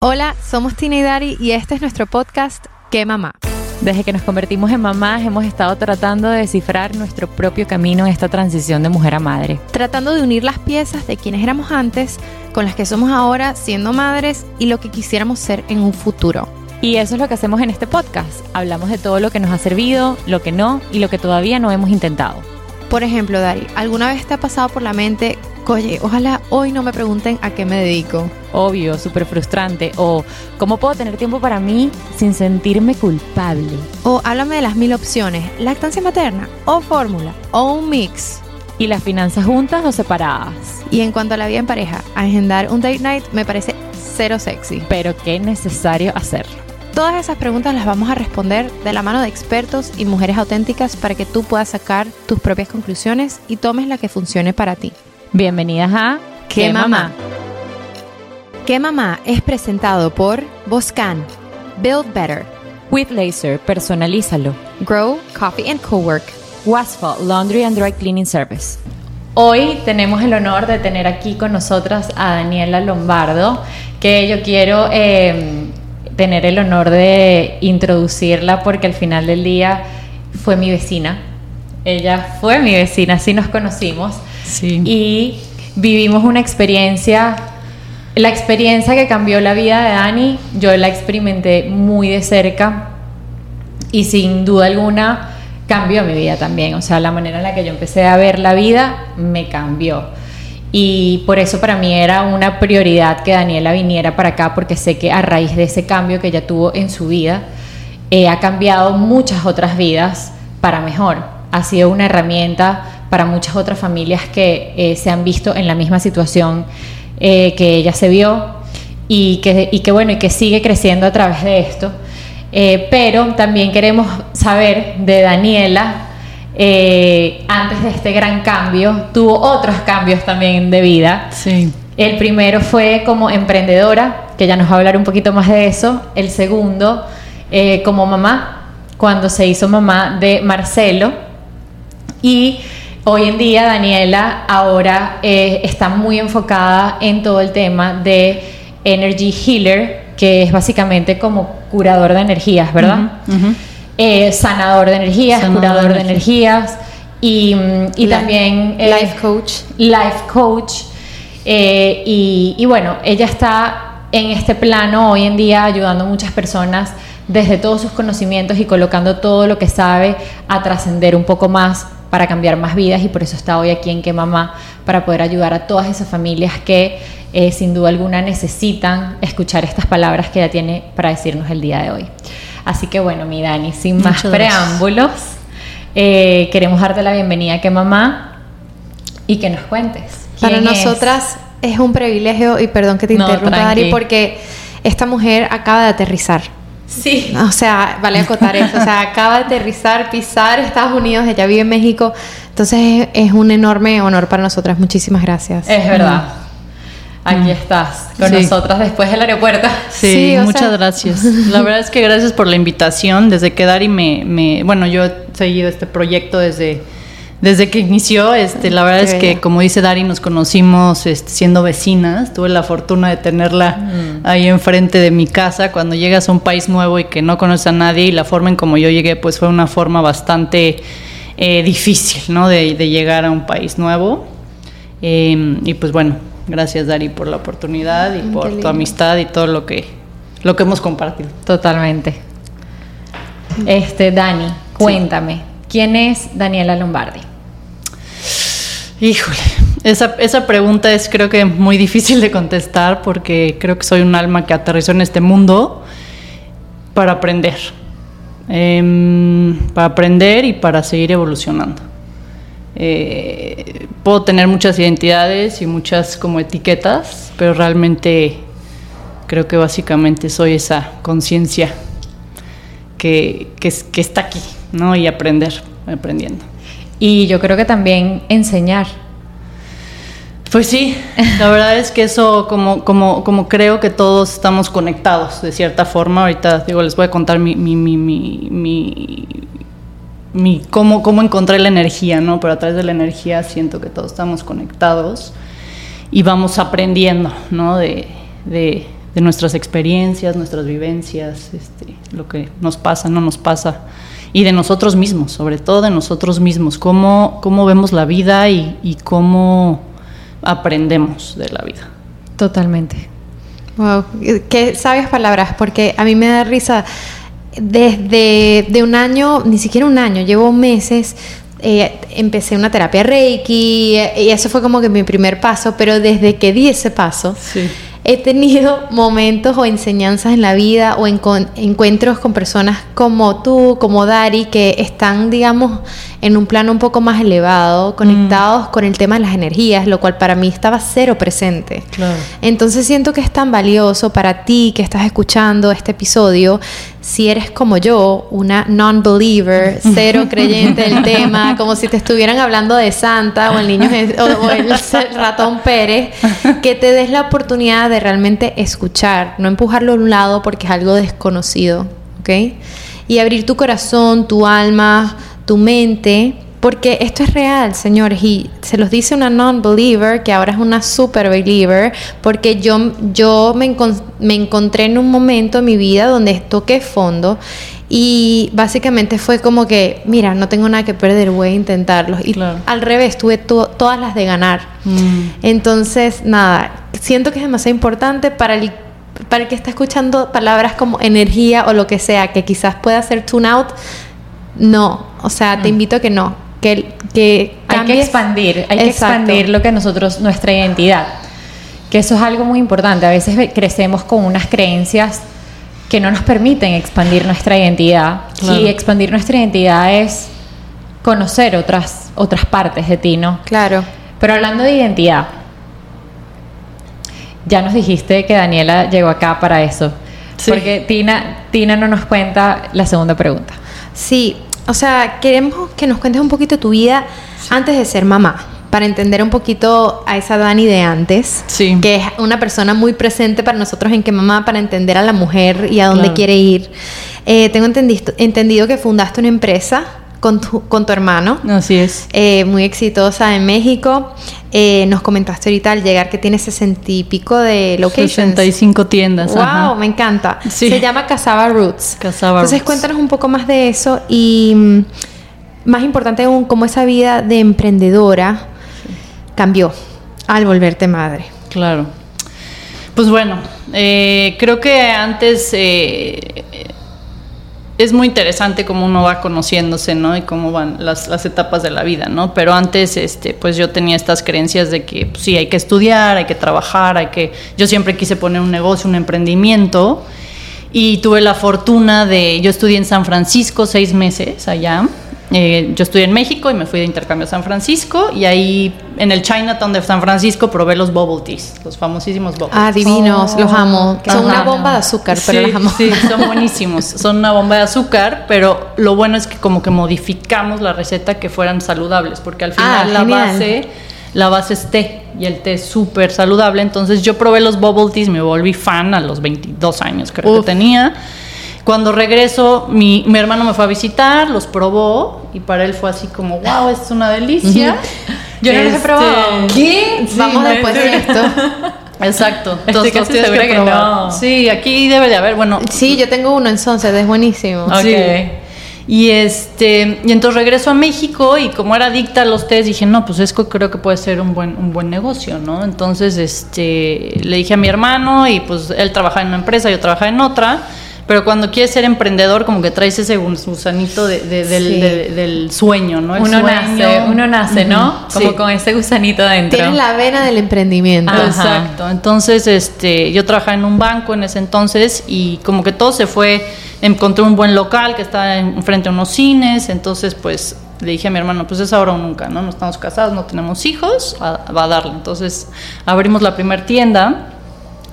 Hola, somos Tina y Dari y este es nuestro podcast ¿Qué mamá? Desde que nos convertimos en mamás hemos estado tratando de descifrar nuestro propio camino en esta transición de mujer a madre. Tratando de unir las piezas de quienes éramos antes con las que somos ahora siendo madres y lo que quisiéramos ser en un futuro. Y eso es lo que hacemos en este podcast. Hablamos de todo lo que nos ha servido, lo que no y lo que todavía no hemos intentado. Por ejemplo, Dari, ¿alguna vez te ha pasado por la mente, oye, ojalá hoy no me pregunten a qué me dedico? Obvio, súper frustrante. O, ¿cómo puedo tener tiempo para mí sin sentirme culpable? O háblame de las mil opciones, lactancia materna, o fórmula, o un mix. ¿Y las finanzas juntas o separadas? Y en cuanto a la vida en pareja, agendar un date night me parece cero sexy. Pero qué necesario hacerlo. Todas esas preguntas las vamos a responder de la mano de expertos y mujeres auténticas para que tú puedas sacar tus propias conclusiones y tomes la que funcione para ti. Bienvenidas a ¿Qué, mamá? ¿Qué mamá? es presentado por Boscan, Build Better, With Laser, personalízalo. Grow Coffee and Cowork, Wasfa, Laundry and Dry Cleaning Service. Hoy tenemos el honor de tener aquí con nosotras a Daniela Lombardo, que yo quiero eh, tener el honor de introducirla porque al final del día fue mi vecina. Ella fue mi vecina, así nos conocimos. Y vivimos una experiencia, la experiencia que cambió la vida de Dani, yo la experimenté muy de cerca y sin duda alguna cambió mi vida también. O sea, la manera en la que yo empecé a ver la vida me cambió. Y por eso para mí era una prioridad que Daniela viniera para acá, porque sé que a raíz de ese cambio que ella tuvo en su vida, eh, ha cambiado muchas otras vidas para mejor. Ha sido una herramienta para muchas otras familias que eh, se han visto en la misma situación eh, que ella se vio y que, y que, bueno, y que sigue creciendo a través de esto. pero también queremos saber de Daniela eh, antes de este gran cambio, tuvo otros cambios también de vida. Sí. El primero fue como emprendedora, que ya nos va a hablar un poquito más de eso. El segundo, eh, como mamá, cuando se hizo mamá de Marcelo. Y hoy en día Daniela ahora eh, está muy enfocada en todo el tema de Energy Healer, que es básicamente como curador de energías, ¿verdad? Eh, sanador de energías, curador de energías y, y también eh, life coach. Life coach. Y, y, bueno, ella está en este plano hoy en día ayudando a muchas personas desde todos sus conocimientos y colocando todo lo que sabe a trascender un poco más para cambiar más vidas y por eso está hoy aquí en Que Mamá para poder ayudar a todas esas familias que eh, sin duda alguna necesitan escuchar estas palabras que ella tiene para decirnos el día de hoy. Así que bueno, mi Dani, sin más preámbulos, eh, queremos darte la bienvenida a que mamá y que nos cuentes. Para nosotras es? un privilegio, y perdón que te interrumpa, Dani, porque esta mujer acaba de aterrizar. Sí. O sea, vale acotar eso. O sea, acaba de aterrizar, pisar Estados Unidos, ella vive en México. Entonces es, un enorme honor para nosotras. Muchísimas gracias. Es verdad aquí estás con nosotras después del aeropuerto. Sí, muchas gracias. La verdad es que gracias por la invitación. Desde que Dari me, me, bueno, yo he seguido este proyecto desde, desde que inició. Este, la verdad es que, como dice Dari, nos conocimos este, siendo vecinas. Tuve la fortuna de tenerla mm. ahí enfrente de mi casa. Cuando llegas a un país nuevo y que no conoces a nadie y la forma en como yo llegué, pues fue una forma bastante eh, difícil, ¿no? De, llegar a un país nuevo. Eh, y pues bueno, Gracias, Dari, por la oportunidad y por tu amistad y todo lo que, lo que hemos compartido. Totalmente. Este, Dani, cuéntame, ¿quién es Daniela Lombardi? Híjole, esa, esa, pregunta es creo que muy difícil de contestar porque creo que soy un alma que aterrizó en este mundo para aprender. Em, para aprender y para seguir evolucionando. Eh, puedo tener muchas identidades y muchas como etiquetas, pero realmente creo que básicamente soy esa conciencia que, que, que, está aquí, ¿no? Y aprender, aprendiendo. Y yo creo que también enseñar. Pues sí, la verdad es que eso, como, como, como creo que todos estamos conectados de cierta forma, ahorita digo, les voy a contar mi, mi, mi, mi mi, cómo, cómo encontré la energía, ¿no? Pero a través de la energía siento que todos estamos conectados y vamos aprendiendo, ¿no? De, de nuestras experiencias, nuestras vivencias, este, lo que nos pasa, no nos pasa, y de nosotros mismos, sobre todo de nosotros mismos, cómo, cómo vemos la vida y, y cómo aprendemos de la vida. Totalmente. Wow, qué sabias palabras, porque a mí me da risa. Desde de un año, ni siquiera un año, llevo meses eh, empecé una terapia Reiki y eso fue como que mi primer paso, pero desde que di ese paso, Sí. He tenido momentos o enseñanzas en la vida o encon- encuentros con personas como tú, como Dari, que están, digamos, en un plano un poco más elevado, conectados con el tema de las energías, lo cual para mí estaba cero presente. Claro. Entonces siento que es tan valioso para ti que estás escuchando este episodio, si eres como yo, una non-believer, cero creyente del tema, como si te estuvieran hablando de Santa o el niño o el ratón Pérez, que te des la oportunidad de realmente escuchar, no empujarlo a un lado porque es algo desconocido, ¿ok? Y abrir tu corazón, tu alma, tu mente porque esto es real, señores, y se los dice una non-believer que ahora es una super believer, porque yo, yo me, encon- me encontré en un momento en mi vida donde toqué fondo y básicamente fue como que, mira, no tengo nada que perder, voy a intentarlo. Y Claro. al revés, tuve to- todas las de ganar. Mm. Entonces, nada, siento que es demasiado importante para el, para el que está escuchando palabras como energía o lo que sea, que quizás pueda ser tune out. No, o sea, te invito a que no, que, que Hay que expandir, hay que expandir lo que nosotros, nuestra identidad. Que eso es algo muy importante. A veces ve- crecemos con unas creencias que no nos permiten expandir nuestra identidad. Claro. Y expandir nuestra identidad es conocer otras, otras partes de ti, ¿no? Claro. Pero hablando de identidad, ya nos dijiste que Daniela llegó acá para eso. Sí. Porque Tina, Tina no nos cuenta la segunda pregunta. Sí, o sea, queremos que nos cuentes un poquito tu vida antes de ser mamá, para entender un poquito a esa Dani de antes, Sí. que es una persona muy presente para nosotros en que mamá, para entender a la mujer y a dónde Claro. quiere ir. Eh, tengo entendido, entendido que fundaste una empresa con tu, con tu hermano. Así es. eh, muy exitosa en México. Eh, nos comentaste ahorita al llegar que tiene sesenta y pico de locations. 65 tiendas. Wow, ajá. me encanta. Sí. Se llama Casaba Roots. Casaba Entonces Roots. cuéntanos un poco más de eso y mm, más importante aún, cómo esa vida de emprendedora cambió al volverte madre. Claro. Pues bueno, eh, creo que antes eh, es muy interesante cómo uno va conociéndose, ¿no? Y cómo van las, las etapas de la vida, ¿no? Pero antes, este, pues yo tenía estas creencias de que pues, sí, hay que estudiar, hay que trabajar, hay que... Yo siempre quise poner un negocio, un emprendimiento. Y tuve la fortuna de... Yo estudié en San Francisco seis meses allá. Eh, yo estudié en México y me fui de intercambio a San Francisco y ahí en el Chinatown de San Francisco probé los bubble teas, los famosísimos bubble Ah, teas. divinos, Oh, los amo. Son una bomba de azúcar, pero sí, las amo. sí, son buenísimos. Son una bomba de azúcar, pero lo bueno es que como que modificamos la receta que fueran saludables, porque al Ah, final la genial. base, la base es té y el té es súper saludable. Entonces yo probé los bubble teas, me volví fan a los 22 años creo Uf. que tenía. Cuando regreso, mi, mi hermano me fue a visitar, los probó y para él fue así como, wow, esto es una delicia. Yo no los he Este, probado. ¿Qué? Sí, Vamos no, después de esto. Exacto. Estoy Entonces, casi los tienes segura que no. Sí, aquí debe de haber, bueno, Sí, yo tengo uno en Sunset, es buenísimo. Ok. Sí. Y este, y entonces regreso a México y como era adicta a los test, dije, no, pues esto creo que puede ser un buen, un buen negocio, ¿no? Entonces, este, le dije a mi hermano y pues él trabajaba en una empresa, yo trabajaba en otra. Pero cuando quieres ser emprendedor, como que traes ese gusanito de- de- del, Sí. de- del sueño, ¿no? El Uno sueño. nace, uno nace, ¿no? Como sí. con ese gusanito dentro. Tienes la vena del emprendimiento. Ajá. Exacto. Entonces, este, yo trabajaba en un banco en ese entonces y como que todo se fue. Encontré un buen local que estaba enfrente a unos cines. Entonces, pues le dije a mi hermano, pues es ahora o nunca, ¿no? No estamos casados, no tenemos hijos, a- va a darle. Entonces, abrimos la primera tienda.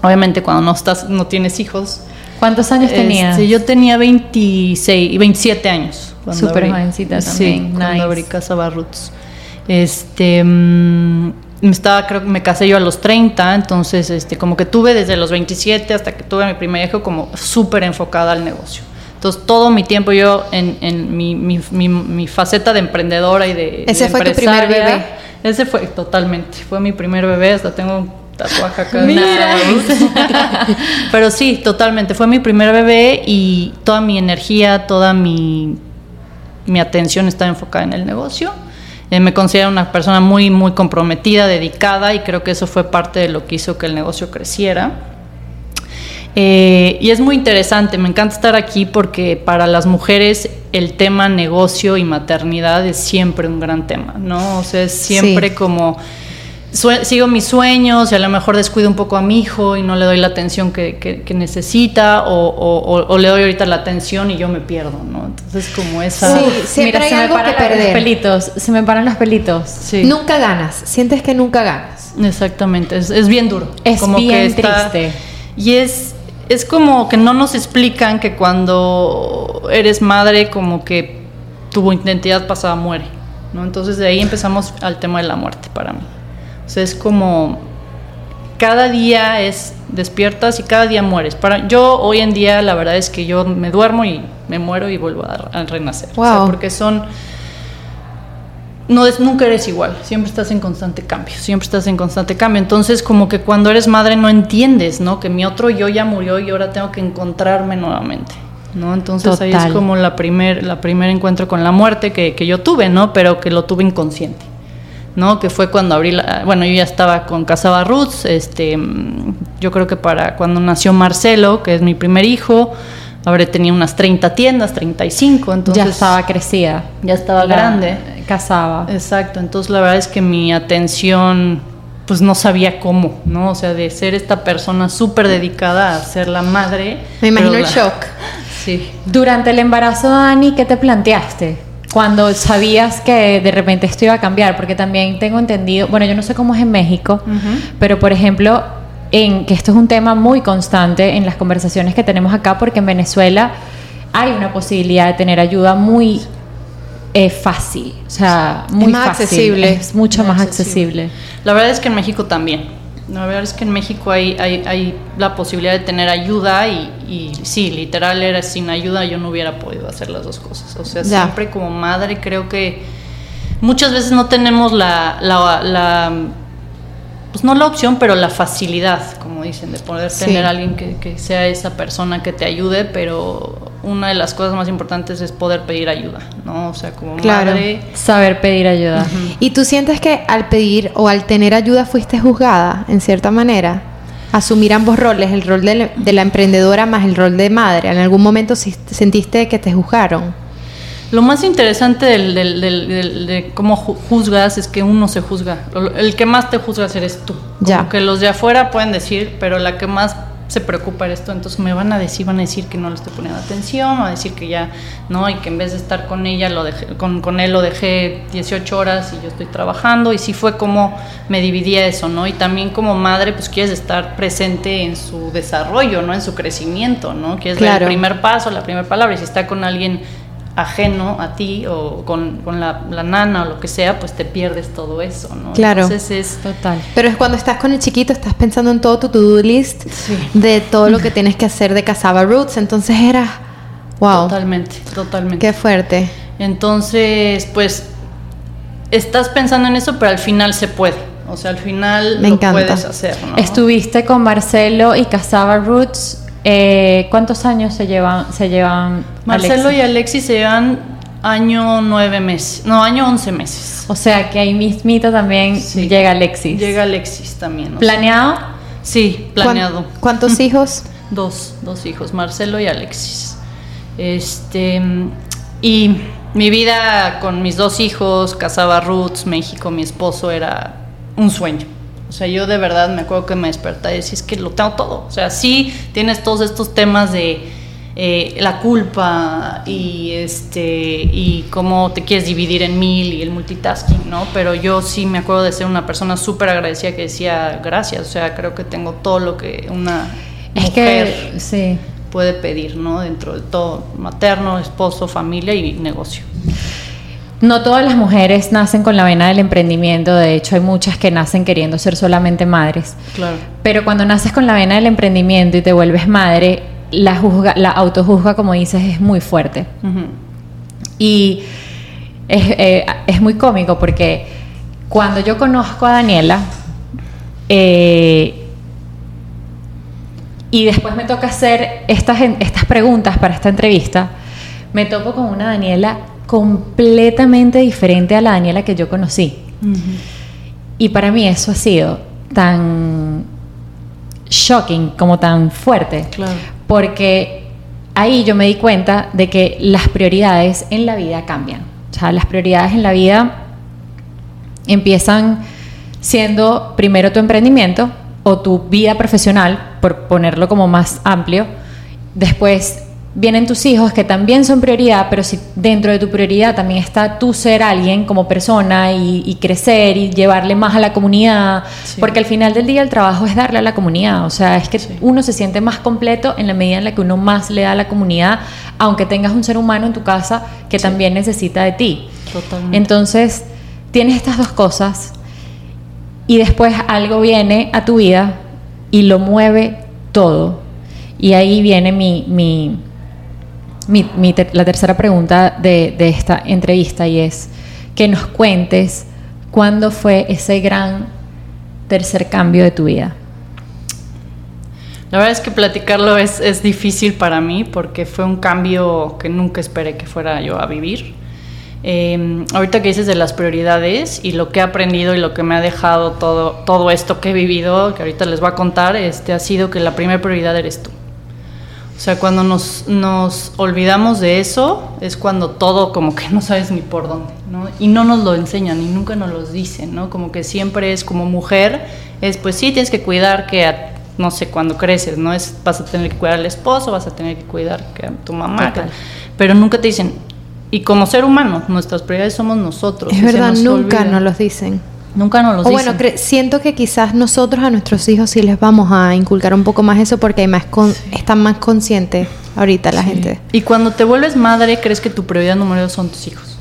Obviamente, cuando no estás, no tienes hijos. ¿Cuántos años tenías? Este, yo tenía 26, 27 años. cuando Súper jovencita Sí, también, cuando nice. abrí Casa Barruts. Este, mm, me estaba, creo que me casé yo a los 30, entonces, este, como que tuve desde los 27 hasta que tuve mi primer hijo como súper enfocada al negocio. Entonces, todo mi tiempo yo en, en mi, mi, mi, mi faceta de emprendedora y de Ese de fue tu primer bebé. Ese fue totalmente, fue mi primer bebé, hasta tengo tatuaje acá. Mira. Pero sí, totalmente. Fue mi primer bebé y toda mi energía, toda mi, mi atención estaba enfocada en el negocio. Eh, me considero una persona muy, muy comprometida, dedicada y creo que eso fue parte de lo que hizo que el negocio creciera. Eh, y es muy interesante, me encanta estar aquí porque para las mujeres el tema negocio y maternidad es siempre un gran tema, ¿no? O sea, es siempre como sigo mis sueños y a lo mejor descuido un poco a mi hijo y no le doy la atención que, necesita o, le doy ahorita la atención y yo me pierdo, ¿no? Entonces como esa... Sí, siempre hay algo que perder. pelitos, se me paran los pelitos. Sí. Nunca ganas, sientes que nunca ganas. Exactamente, es, bien duro. Es como bien triste. Y es es como que no nos explican que cuando eres madre, como que tu identidad pasada muere, ¿no? Entonces de ahí empezamos al tema de la muerte para mí. O sea, es como cada día es despiertas y cada día mueres. Para yo hoy en día la verdad es que yo me duermo y me muero y vuelvo a, renacer. O sea, porque son no es, nunca eres igual, siempre estás en constante cambio, siempre estás en constante cambio. Entonces, como que cuando eres madre no entiendes, ¿no? Que mi otro yo ya murió y ahora tengo que encontrarme nuevamente, ¿no? Entonces ahí es como la primer, la primer encuentro con la muerte que, que, yo tuve, ¿no? Pero que lo tuve inconsciente, ¿no? Que fue cuando abrí la, bueno, yo ya estaba con Casaba Roots, este, yo creo que para cuando nació Marcelo, que es mi primer hijo, habré tenido unas 30 tiendas, 35, entonces... Ya estaba crecida. Ya estaba grande casaba. Exacto, entonces la verdad es que mi atención pues no sabía cómo, ¿no? O sea, de ser esta persona súper dedicada a ser la madre. Me imagino el shock. Sí. Durante el embarazo, Dani, ¿qué te planteaste? Cuando sabías que de repente esto iba a cambiar, porque también tengo entendido, bueno, yo no sé cómo es en México, pero por ejemplo, en que esto es un tema muy constante en las conversaciones que tenemos acá, porque en Venezuela hay una posibilidad de tener ayuda muy es fácil, o sea, muy más accesible. Es mucho más accesible. La verdad es que en México también. La verdad es que en México hay, hay, la posibilidad de tener ayuda y, y, sí, literal era sin ayuda yo no hubiera podido hacer las dos cosas. O sea, siempre como madre creo que muchas veces no tenemos la, la, pues no la opción, pero la facilidad, como dicen, de poder tener a alguien que, que, sea esa persona que te ayude, pero una de las cosas más importantes es poder pedir ayuda, ¿no? O sea, como madre... Saber pedir ayuda. ¿Y tú sientes que al pedir o al tener ayuda fuiste juzgada, en cierta manera? Asumir ambos roles, el rol de, la emprendedora más el rol de madre. ¿En algún momento sentiste que te juzgaron? Lo más interesante del, de cómo juzgas es que uno se juzga. El que más te juzgas eres tú. ya. que los de afuera pueden decir, pero la que más se preocupa esto, entonces me van a decir, van a decir que no le estoy poniendo atención, o a decir que ya, no, y que en vez de estar con ella, lo dejé, con, con él lo dejé 18 horas y yo estoy trabajando, y sí fue como me dividía eso, ¿no? Y también como madre, pues quieres estar presente en su desarrollo, ¿no? En su crecimiento, ¿no? Quieres dar el primer paso, la primera palabra, y si está con alguien ajeno a ti o con, la, nana o lo que sea, pues te pierdes todo eso, ¿no? Claro. Entonces es total. Pero es cuando estás con el chiquito, estás pensando en todo tu to-do list de todo lo que tienes que hacer de Casaba Roots, entonces era wow. Totalmente, totalmente. Qué fuerte. Entonces, pues estás pensando en eso, pero al final se puede. O sea, al final Me lo puedes hacer, ¿no? Estuviste con Marcelo y Casaba Roots eh, ¿Cuántos años se llevan? Se llevan Marcelo y Alexis se llevan año nueve meses, no, año once meses. O sea que ahí mismito también llega Alexis. Llega Alexis también. ¿Planeado? Sí, planeado. ¿Cuántos hijos? Dos, dos hijos, Marcelo y Alexis. Este, y mi vida con mis dos hijos, casaba Roots, México, mi esposo, era un sueño. O sea, yo de verdad me acuerdo que me desperté y decía, es que lo tengo todo. O sea, sí tienes todos estos temas de eh, la culpa y este y cómo te quieres dividir en mil y el multitasking, ¿no? Pero yo sí me acuerdo de ser una persona súper agradecida que decía gracias. O sea, creo que tengo todo lo que una mujer sí. puede pedir, ¿no? Dentro de todo, materno, esposo, familia y negocio. No todas las mujeres nacen con la vena del emprendimiento, de hecho hay muchas que nacen queriendo ser solamente madres. Claro. Pero cuando naces con la vena del emprendimiento y te vuelves madre, la, juzga, la autojuzga, como dices, es muy fuerte. Y es, eh, es muy cómico porque cuando yo conozco a Daniela, Eh, y después me toca hacer estas, estas preguntas para esta entrevista. Me topo con una Daniela completamente diferente a la Daniela que yo conocí. Y para mí eso ha sido tan shocking, como tan fuerte. Porque ahí yo me di cuenta de que las prioridades en la vida cambian. O sea, las prioridades en la vida empiezan siendo primero tu emprendimiento o tu vida profesional, por ponerlo como más amplio. Después vienen tus hijos que también son prioridad, pero si dentro de tu prioridad también está tú ser alguien como persona y, crecer y llevarle más a la comunidad, porque al final del día el trabajo es darle a la comunidad, o sea, es que uno se siente más completo en la medida en la que uno más le da a la comunidad, aunque tengas un ser humano en tu casa que también necesita de ti. Totalmente. Entonces, tienes estas dos cosas y después algo viene a tu vida y lo mueve todo. Y ahí viene mi, mi la tercera pregunta de, esta entrevista y es que nos cuentes cuándo fue ese gran tercer cambio de tu vida. La verdad es que platicarlo es, es, difícil para mí porque fue un cambio que nunca esperé que fuera yo a vivir. Em, ahorita que dices de las prioridades y lo que he aprendido y lo que me ha dejado todo, todo esto que he vivido, que ahorita les voy a contar, este, ha sido que la primera prioridad eres tú. O sea, cuando nos, nos olvidamos de eso, es cuando todo como que no sabes ni por dónde, ¿no? Y no nos lo enseñan y nunca nos lo dicen, ¿no? Como que siempre es como mujer, es pues sí, tienes que cuidar que, no sé, cuando creces, ¿no? Es, vas a tener que cuidar al esposo, vas a tener que cuidar que a tu mamá, pero nunca te dicen, y como ser humano, nuestras prioridades somos nosotros. Es verdad, nunca nos los dicen. Nunca nos lo o bueno, siento que quizás nosotros a nuestros hijos sí les vamos a inculcar un poco más eso porque hay más están más conscientes ahorita la gente. Y cuando te vuelves madre, crees que tu prioridad número uno son tus hijos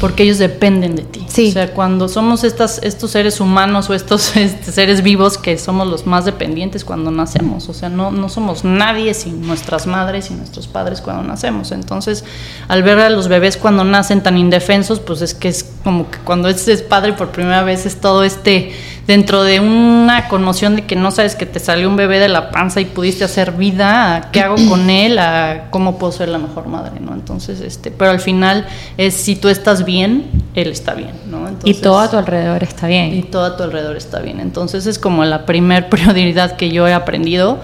porque ellos dependen de ti. O sea, cuando somos estas, estos seres humanos o estos este, seres vivos que somos los más dependientes cuando nacemos, o sea, no, no somos nadie sin nuestras madres y nuestros padres cuando nacemos. Entonces, al ver a los bebés cuando nacen tan indefensos, pues es que es como que cuando es padre por primera vez es todo este dentro de una conmoción de que no sabes que te salió un bebé de la panza y pudiste hacer vida, ¿qué hago con él? A cómo puedo ser la mejor madre, ¿no? Entonces, este, pero al final es si tú estás bien, él está bien, ¿no? y todo a tu alrededor está bien. Y todo a tu alrededor está bien. Entonces es como la primer prioridad que yo he aprendido.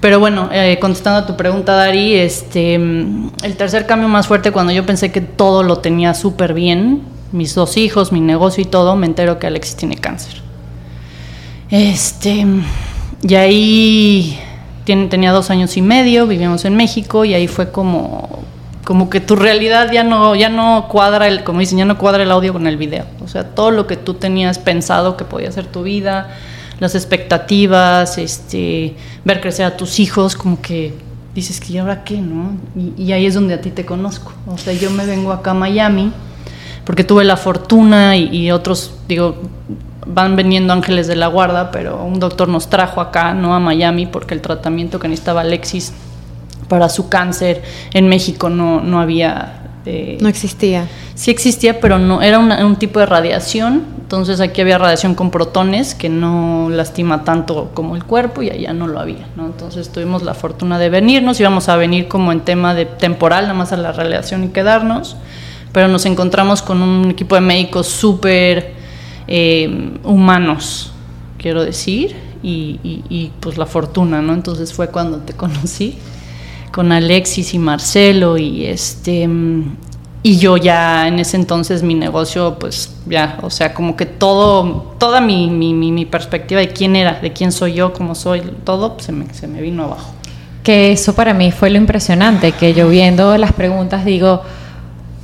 Pero bueno, eh, contestando a tu pregunta, Dari, este, el tercer cambio más fuerte cuando yo pensé que todo lo tenía súper bien, mis dos hijos, mi negocio y todo, me entero que Alexis tiene cáncer. Este, y ahí tenía dos años y medio, vivíamos en México y ahí fue como, como que tu realidad ya no, ya no cuadra el, como dicen, ya no cuadra el audio con el video. O sea, todo lo que tú tenías pensado que podía ser tu vida, las expectativas, este, ver crecer a tus hijos, como que dices que ¿y ahora qué, no? Y, ahí es donde a ti te conozco. O sea, yo me vengo acá a Miami porque tuve la fortuna y, y otros, digo, van veniendo ángeles de la guarda, pero un doctor nos trajo acá, no a Miami, porque el tratamiento que necesitaba Alexis para su cáncer en México no, no había... Eh, no existía. Sí existía, pero no era un tipo de radiación. Entonces aquí había radiación con protones que no lastima tanto como el cuerpo y allá no lo había. ¿no? Entonces tuvimos la fortuna de venirnos, íbamos a venir como en tema de temporal, nada más a la radiación y quedarnos, pero nos encontramos con un equipo de médicos súper eh, humanos, quiero decir, y, pues la fortuna, ¿no? Entonces fue cuando te conocí con Alexis y Marcelo y este y yo ya en ese entonces mi negocio pues ya o sea como que todo toda mi, mi, mi perspectiva de quién era de quién soy yo cómo soy todo se, me, se me vino abajo que eso para mí fue lo impresionante que yo viendo las preguntas digo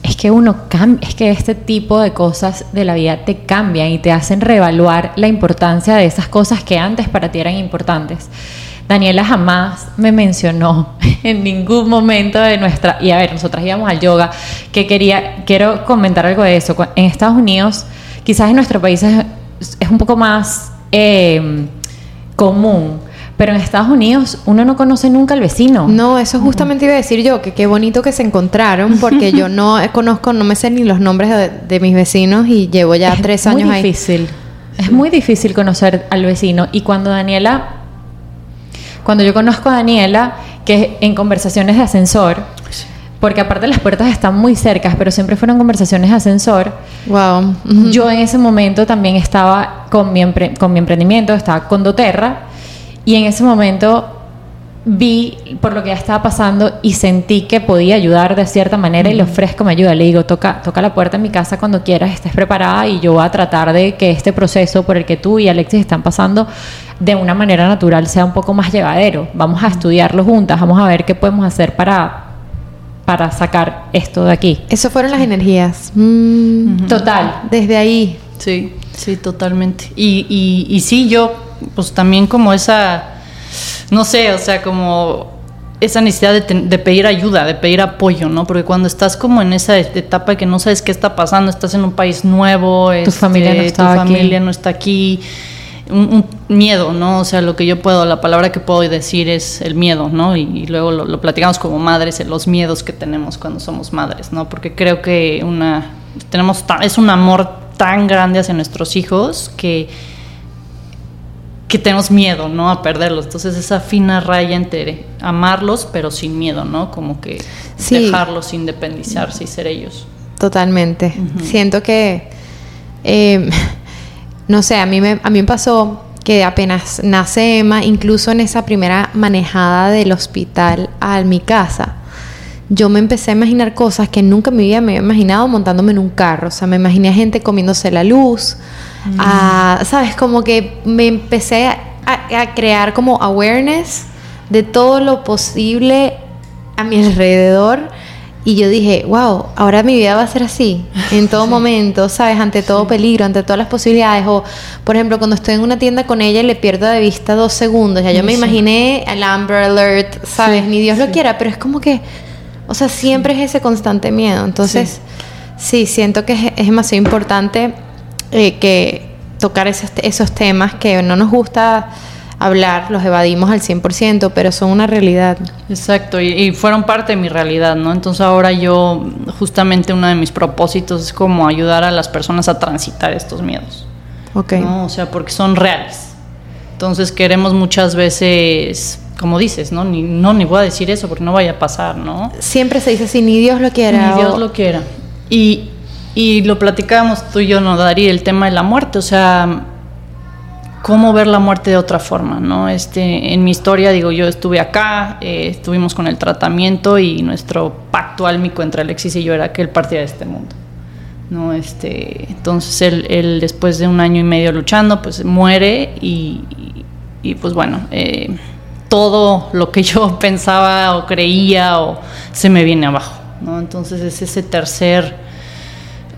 es que uno es que este tipo de cosas de la vida te cambian y te hacen reevaluar la importancia de esas cosas que antes para ti eran importantes. Daniela jamás me mencionó en ningún momento de nuestra y a ver, nosotras íbamos al yoga, que quería quiero comentar algo de eso. En Estados Unidos, quizás en nuestro país es, un poco más eh, común pero en Estados Unidos uno no conoce nunca al vecino. No, eso justamente iba a decir yo, que qué bonito que se encontraron, porque yo no conozco, no me sé ni los nombres de, mis vecinos y llevo ya tres años ahí. Es difícil. Es muy difícil conocer al vecino. Y cuando Daniela, cuando yo conozco a Daniela, que en conversaciones de ascensor, porque aparte las puertas están muy cercas, pero siempre fueron conversaciones de ascensor. Wow. Yo en ese momento también estaba con mi, con mi emprendimiento, estaba con doTERRA, y en ese momento vi por lo que ya estaba pasando y sentí que podía ayudar de cierta manera y le ofrezco mi ayuda. Le digo, toca, toca la puerta en mi casa cuando quieras, estés preparada y yo voy a tratar de que este proceso por el que tú y Alexis están pasando de una manera natural sea un poco más llevadero. Vamos a estudiarlo juntas, vamos a ver qué podemos hacer para para sacar esto de aquí. Eso fueron las energías. Mm, Total. Desde ahí. Sí, sí, totalmente. Y, y, y sí, yo, pues también como esa no sé, o sea, como esa necesidad de, pedir ayuda, de pedir apoyo, ¿no? Porque cuando estás como en esa etapa que no sabes qué está pasando, estás en un país nuevo, tu este, familia no está tu familia no está aquí, un, miedo, ¿no? O sea, lo que yo puedo, la palabra que puedo decir es el miedo, ¿no? Y, luego lo, lo, platicamos como madres, los miedos que tenemos cuando somos madres, ¿no? Porque creo que una tenemos es un amor tan grande hacia nuestros hijos que que tenemos miedo, ¿no? A perderlos. Entonces esa fina raya entre amarlos pero sin miedo, ¿no? Como que dejarlos independizarse y ser ellos. Totalmente. Siento que, em, no sé, a mí, me, a mí me pasó que apenas nace Emma, incluso en esa primera manejada del hospital a mi casa, yo me empecé a imaginar cosas que nunca en mi vida me había imaginado montándome en un carro. O sea, me imaginé a gente comiéndose la luz, ¿sabes? Como que me empecé a, crear como awareness de todo lo posible a mi alrededor. Y yo dije, wow, ahora mi vida va a ser así, en todo momento, ¿sabes? Ante todo peligro, ante todas las posibilidades. O, por ejemplo, cuando estoy en una tienda con ella y le pierdo de vista dos segundos, ya yo me imaginé el Amber Alert, ¿sabes? Ni Dios lo quiera, pero es como que, o sea, siempre es ese constante miedo. Entonces, sí, siento que es, es demasiado importante eh, que tocar esos, esos temas que no nos gusta hablar, los evadimos al 100%, pero son una realidad. Exacto, y, fueron parte de mi realidad, ¿no? Entonces ahora yo, justamente uno de mis propósitos es como ayudar a las personas a transitar estos miedos. Ok. ¿no? O sea, porque son reales. Entonces queremos muchas veces, como dices, ¿no? Ni, no, ni voy a decir eso porque no vaya a pasar, ¿no? Siempre se dice así, ni Dios lo quiera. Ni Dios lo quiera. Y, y lo platicábamos tú y yo, no, Darí, el tema de la muerte, o sea, cómo ver la muerte de otra forma, ¿no? Este, en mi historia, digo, yo estuve acá, eh, estuvimos con el tratamiento y nuestro pacto álmico entre Alexis y yo era que él partiera de este mundo. ¿no? Este, entonces él, después de un año y medio luchando, pues muere y, y, pues bueno, eh, todo lo que yo pensaba o creía o se me viene abajo, ¿no? Entonces es ese tercer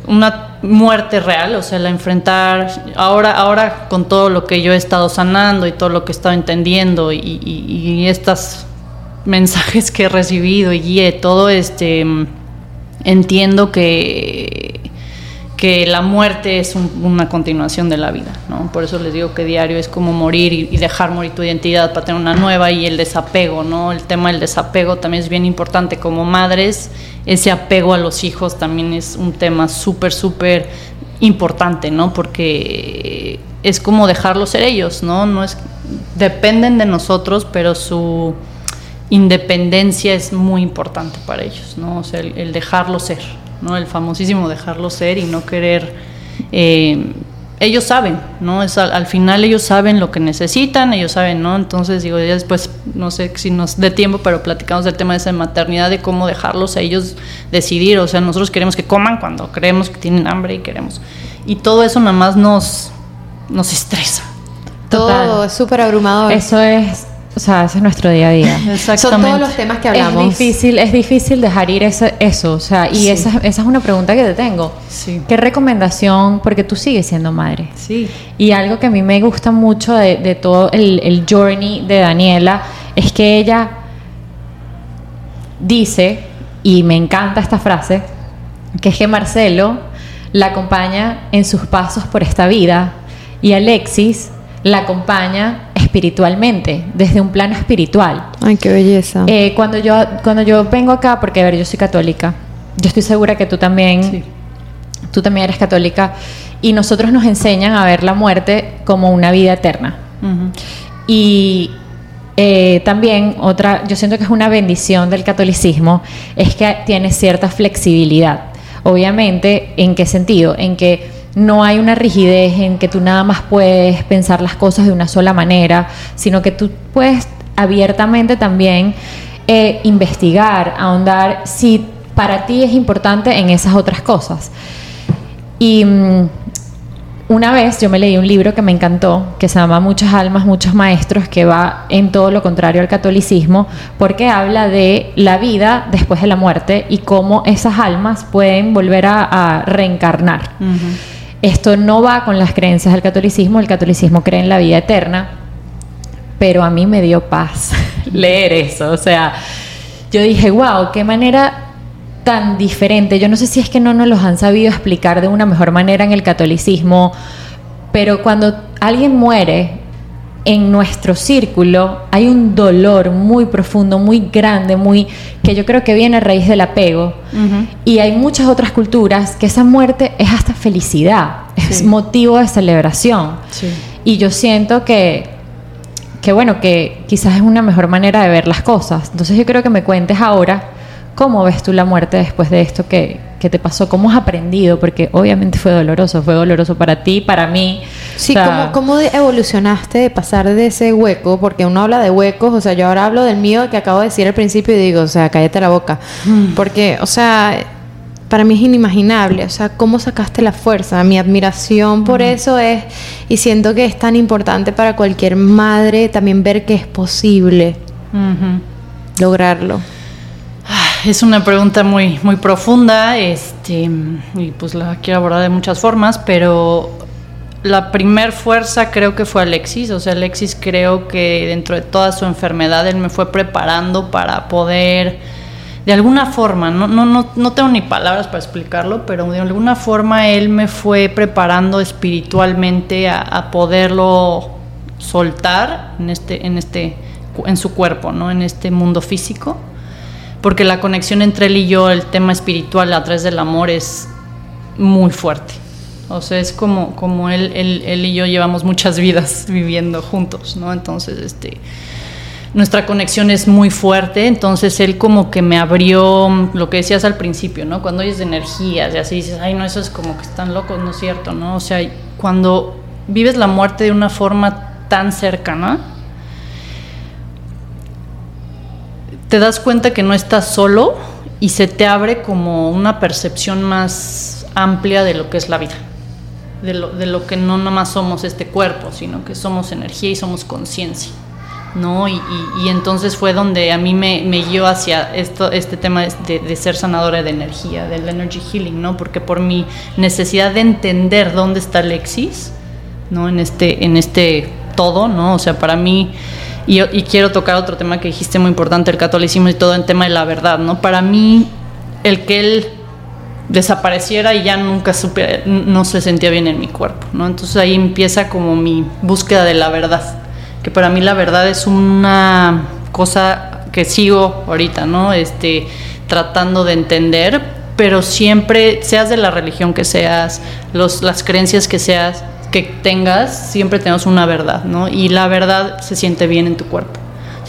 una muerte real, o sea, la enfrentar ahora, ahora con todo lo que yo he estado sanando y todo lo que he estado entendiendo y, estos mensajes que he recibido y guíe, todo este, entiendo que, que la muerte es una continuación de la vida, ¿no? Por eso les digo que diario es como morir y, dejar morir tu identidad para tener una nueva y el desapego, ¿no? El tema del desapego también es bien importante como madres ese apego a los hijos también es un tema súper, súper importante, ¿no? Porque es como dejarlos ser ellos, ¿no? No es dependen de nosotros, pero su independencia es muy importante para ellos, ¿no? O sea, el, el dejarlo ser, ¿no? El famosísimo dejarlo ser y no querer eh, ellos saben, ¿no? Es al, final ellos saben lo que necesitan, ellos saben, ¿no? Entonces digo, ya después, no sé si nos dé tiempo, pero platicamos del tema de esa maternidad, de cómo dejarlos a ellos decidir, o sea, nosotros queremos que coman cuando creemos que tienen hambre y queremos. Y todo eso nada más nos, nos estresa. Todo es súper abrumador. Eso es o sea, ese es nuestro día a día. Exactamente. Son todos los temas que hablamos. Es difícil, es difícil dejar ir eso, eso o sea, y esa, esa, es una pregunta que te tengo. Sí. ¿Qué recomendación? Porque tú sigues siendo madre. Sí. Y algo que a mí me gusta mucho de, de todo el, el journey de Daniela es que ella dice, y me encanta esta frase, que es que Marcelo la acompaña en sus pasos por esta vida y Alexis la acompaña espiritualmente, desde un plano espiritual. Ay, qué belleza. Eh, cuando, yo, cuando yo vengo acá, porque a ver, yo soy católica, yo estoy segura que tú también, tú también eres católica, y nosotros nos enseñan a ver la muerte como una vida eterna. Y eh, también otra, yo siento que es una bendición del catolicismo, es que tiene cierta flexibilidad. Obviamente, ¿en qué sentido? En que no hay una rigidez en que tú nada más puedes pensar las cosas de una sola manera, sino que tú puedes abiertamente también eh, investigar, ahondar si para ti es importante en esas otras cosas. Y mm, una vez yo me leí un libro que me encantó, que se llama Muchas almas, muchos maestros, que va en todo lo contrario al catolicismo, porque habla de la vida después de la muerte y cómo esas almas pueden volver a, reencarnar. Esto no va con las creencias del catolicismo, el catolicismo cree en la vida eterna, pero a mí me dio paz leer eso, o sea, yo dije, wow, qué manera tan diferente. Yo no sé si es que no nos los han sabido explicar de una mejor manera en el catolicismo, pero cuando alguien muere en nuestro círculo hay un dolor muy profundo, muy grande, muy que yo creo que viene a raíz del apego. Y hay muchas otras culturas que esa muerte es hasta felicidad, es motivo de celebración. Y yo siento que que bueno, que quizás es una mejor manera de ver las cosas. Entonces yo creo que me cuentes ahora ¿Cómo ves tú la muerte después de esto que, te pasó? ¿Cómo has aprendido? Porque obviamente fue doloroso, fue doloroso para ti, para mí. Sí, ¿cómo, evolucionaste de pasar de ese hueco? Porque uno habla de huecos, o sea, yo ahora hablo del mío que acabo de decir al principio y digo, o sea, cállate la boca. Mm. Porque, o sea, para mí es inimaginable, o sea, cómo sacaste la fuerza. Mi admiración por mm. eso es, y siento que es tan importante para cualquier madre también ver que es posible lograrlo. Es una pregunta muy, muy profunda, este, y pues la quiero abordar de muchas formas, pero la primer fuerza creo que fue Alexis, o sea, Alexis creo que dentro de toda su enfermedad él me fue preparando para poder, de alguna forma, no, no, no, no tengo ni palabras para explicarlo, pero de alguna forma él me fue preparando espiritualmente a, a poderlo soltar en este, en este, en su cuerpo, ¿no? En este mundo físico porque la conexión entre él y yo, el tema espiritual a través del amor es muy fuerte. O sea, es como, como él, él, y yo llevamos muchas vidas viviendo juntos, ¿no? Entonces, este, nuestra conexión es muy fuerte, entonces él como que me abrió lo que decías al principio, ¿no? Cuando oyes energías y así dices, ay, no, eso es como que están locos, ¿no es cierto, no? O sea, cuando vives la muerte de una forma tan cercana, te das cuenta que no estás solo y se te abre como una percepción más amplia de lo que es la vida, de lo, de lo que no nomás somos este cuerpo, sino que somos energía y somos conciencia. ¿no? Y, entonces fue donde a mí me, me guió hacia esto, este tema de, de, ser sanadora de energía, del energy healing, ¿no? Porque por mi necesidad de entender dónde está Alexis, ¿no? En este, en este todo, ¿no? O sea, para mí y, quiero tocar otro tema que dijiste muy importante, el catolicismo y todo en tema de la verdad, ¿no? Para mí, el que él desapareciera y ya nunca supiera, no se sentía bien en mi cuerpo, ¿no? Entonces ahí empieza como mi búsqueda de la verdad, que para mí la verdad es una cosa que sigo ahorita, ¿no? Este, tratando de entender, pero siempre, seas de la religión que seas, los, las creencias que seas, que tengas, siempre tenemos una verdad, ¿no? Y la verdad se siente bien en tu cuerpo.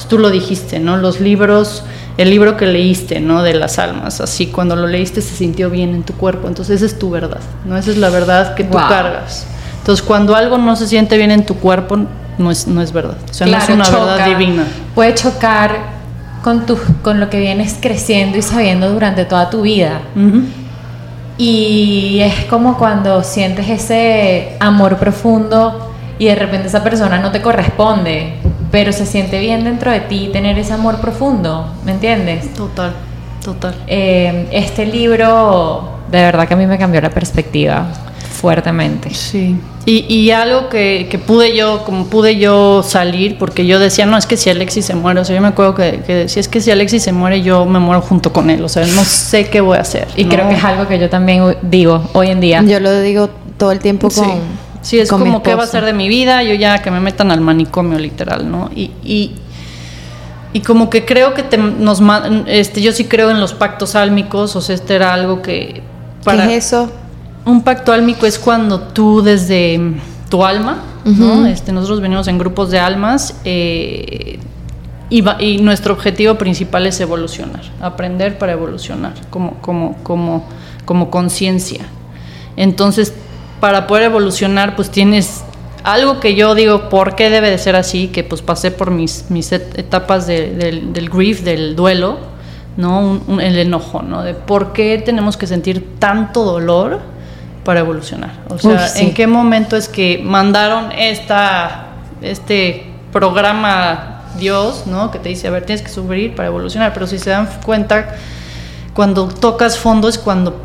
tú lo dijiste, ¿no? Los libros, el libro que leíste, ¿no? De las almas, así cuando lo leíste se sintió bien en tu cuerpo. Entonces esa es tu verdad, ¿no? Esa es la verdad que tú cargas. Entonces cuando algo no se siente bien en tu cuerpo, no es, no es verdad. O sea, no es una verdad divina. Puede chocar con, tu, con lo que vienes creciendo y sabiendo durante toda tu vida. Y es como cuando sientes ese amor profundo y de repente esa persona no te corresponde, pero se siente bien dentro de ti tener ese amor profundo, ¿me entiendes? Total, total. Eh, este libro de verdad que a mí me cambió la perspectiva fuertemente. Sí. Y, y algo que, que, pude yo, como pude yo salir, porque yo decía, no, es que si Alexis se muere, o sea, yo me acuerdo que, que decía, es que si Alexis se muere, yo me muero junto con él, o sea, no sé qué voy a hacer. Y creo que es algo que yo también digo hoy en día. Yo lo digo todo el tiempo con... Sí, es como qué va a ser de mi vida, yo ya que me metan al manicomio literal, ¿no? Y, y, y como que creo que te, nos, este, yo sí creo en los pactos álmicos, o sea, este era algo que... Para, ¿Qué es eso? Un pacto álmico es cuando tú desde tu alma, ¿no? este, nosotros venimos en grupos de almas eh, y, y, nuestro objetivo principal es evolucionar, aprender para evolucionar como, como, como, como conciencia. Entonces, para poder evolucionar, pues tienes algo que yo digo, ¿por qué debe de ser así? Que pues pasé por mis, mis etapas del grief, del duelo, ¿no? el enojo, ¿no? De por qué tenemos que sentir tanto dolor para evolucionar. O sea, ¿en qué momento es que mandaron esta, este programa Dios, ¿no? Que te dice, a ver, tienes que sufrir para evolucionar. Pero si se dan cuenta, cuando tocas fondo es cuando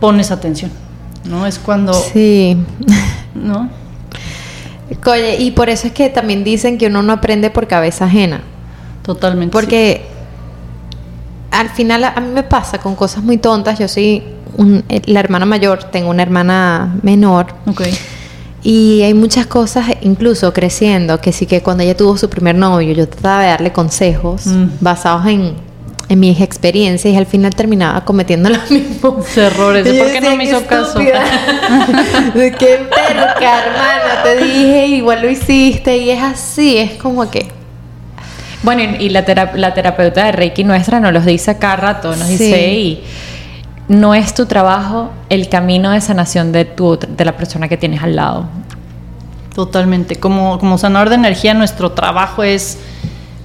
pones atención, ¿no? Es cuando... Sí. ¿No? Oye, y por eso es que también dicen que uno no aprende por cabeza ajena. Totalmente. Porque al final a mí me pasa con cosas muy tontas. Yo soy eh, la hermana mayor, tengo una hermana menor. Okay. Y hay muchas cosas, incluso creciendo, que sí que cuando ella tuvo su primer novio, yo trataba de darle consejos mm. basados en, en, mis experiencias y al final terminaba cometiendo los mismos errores. ¿Por qué no me hizo caso? qué perca, hermana, te dije, igual lo hiciste y es así, es como que... Bueno, y la, la terapeuta de Reiki nuestra nos los dice cada rato, nos dice, y no es tu trabajo el camino de sanación de, tu, de la persona que tienes al lado. Totalmente. Como, como sanador de energía, nuestro trabajo es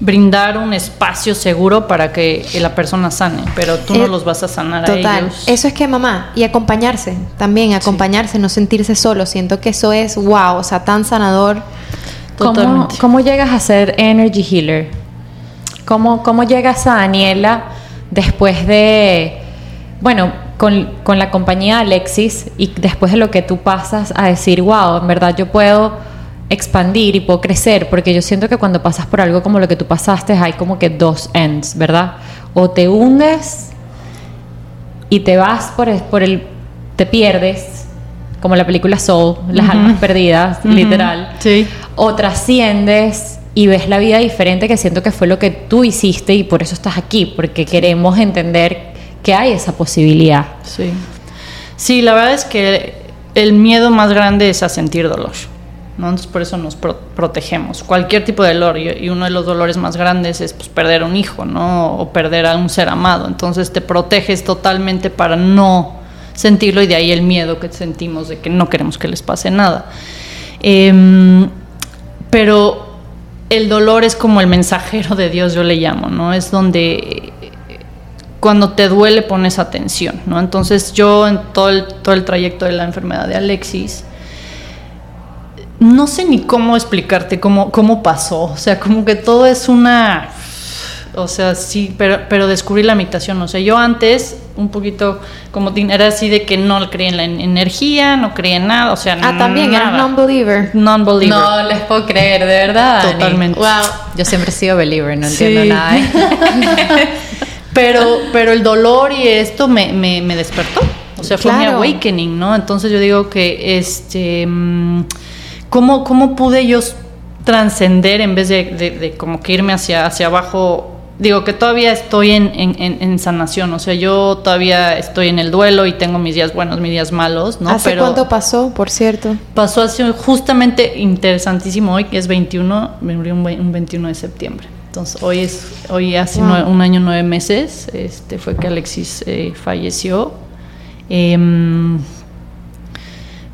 brindar un espacio seguro para que la persona sane, pero tú no eh, los vas a sanar a ellos. Eso es que mamá, y acompañarse, también acompañarse, no sentirse solo. Siento que eso es wow, o sea, tan sanador. ¿Cómo, ¿Cómo, llegas a ser energy healer? ¿Cómo, ¿Cómo llegas a Daniela después de bueno, con, la compañía Alexis y después de lo que tú pasas a decir, wow, en verdad yo puedo expandir y puedo crecer, porque yo siento que cuando pasas por algo como lo que tú pasaste hay como que dos ends, ¿verdad? O te hundes y te vas por el, por el te pierdes, como la película Soul, las almas perdidas, literal. Sí. O trasciendes y ves la vida diferente, que siento que fue lo que tú hiciste y por eso estás aquí, porque queremos entender que hay esa posibilidad. Sí. Sí, la verdad es que el miedo más grande es a sentir dolor. ¿no? Entonces por eso nos protegemos. Cualquier tipo de dolor, y, uno de los dolores más grandes es pues, perder un hijo, ¿no? O perder a un ser amado. Entonces te proteges totalmente para no sentirlo y de ahí el miedo que sentimos de que no queremos que les pase nada. Em, pero el dolor es como el mensajero de Dios, yo le llamo, ¿no? Es donde cuando te duele pones atención, ¿no? Entonces yo en todo el, todo el trayecto de la enfermedad de Alexis, no sé ni cómo explicarte cómo, cómo pasó, o sea, como que todo es una... O sea, sí, pero, pero descubrí la meditación. O sea, yo antes, un poquito como era así de que no creía en la energía, no creía en nada. O sea, Ah, también, era non-believer. Non-believer. No les puedo creer, de verdad. Totalmente. Wow. Yo siempre he sido believer, no entiendo nada. ¿eh? Pero, pero el dolor y esto me, me, me despertó. O sea, fue mi awakening, ¿no? Entonces yo digo que, este, mm, ¿cómo, cómo pude yo trascender en vez de, de, como que irme hacia, hacia abajo? Digo que todavía estoy en, en, en, sanación, o sea, yo todavía estoy en el duelo y tengo mis días buenos, mis días malos, ¿no? ¿Hace cuánto pasó, por cierto? Pasó hace justamente interesantísimo hoy, que es 21, un 21 de septiembre. Entonces, hoy es hoy hace un año nueve meses este fue que Alexis eh, falleció. Em,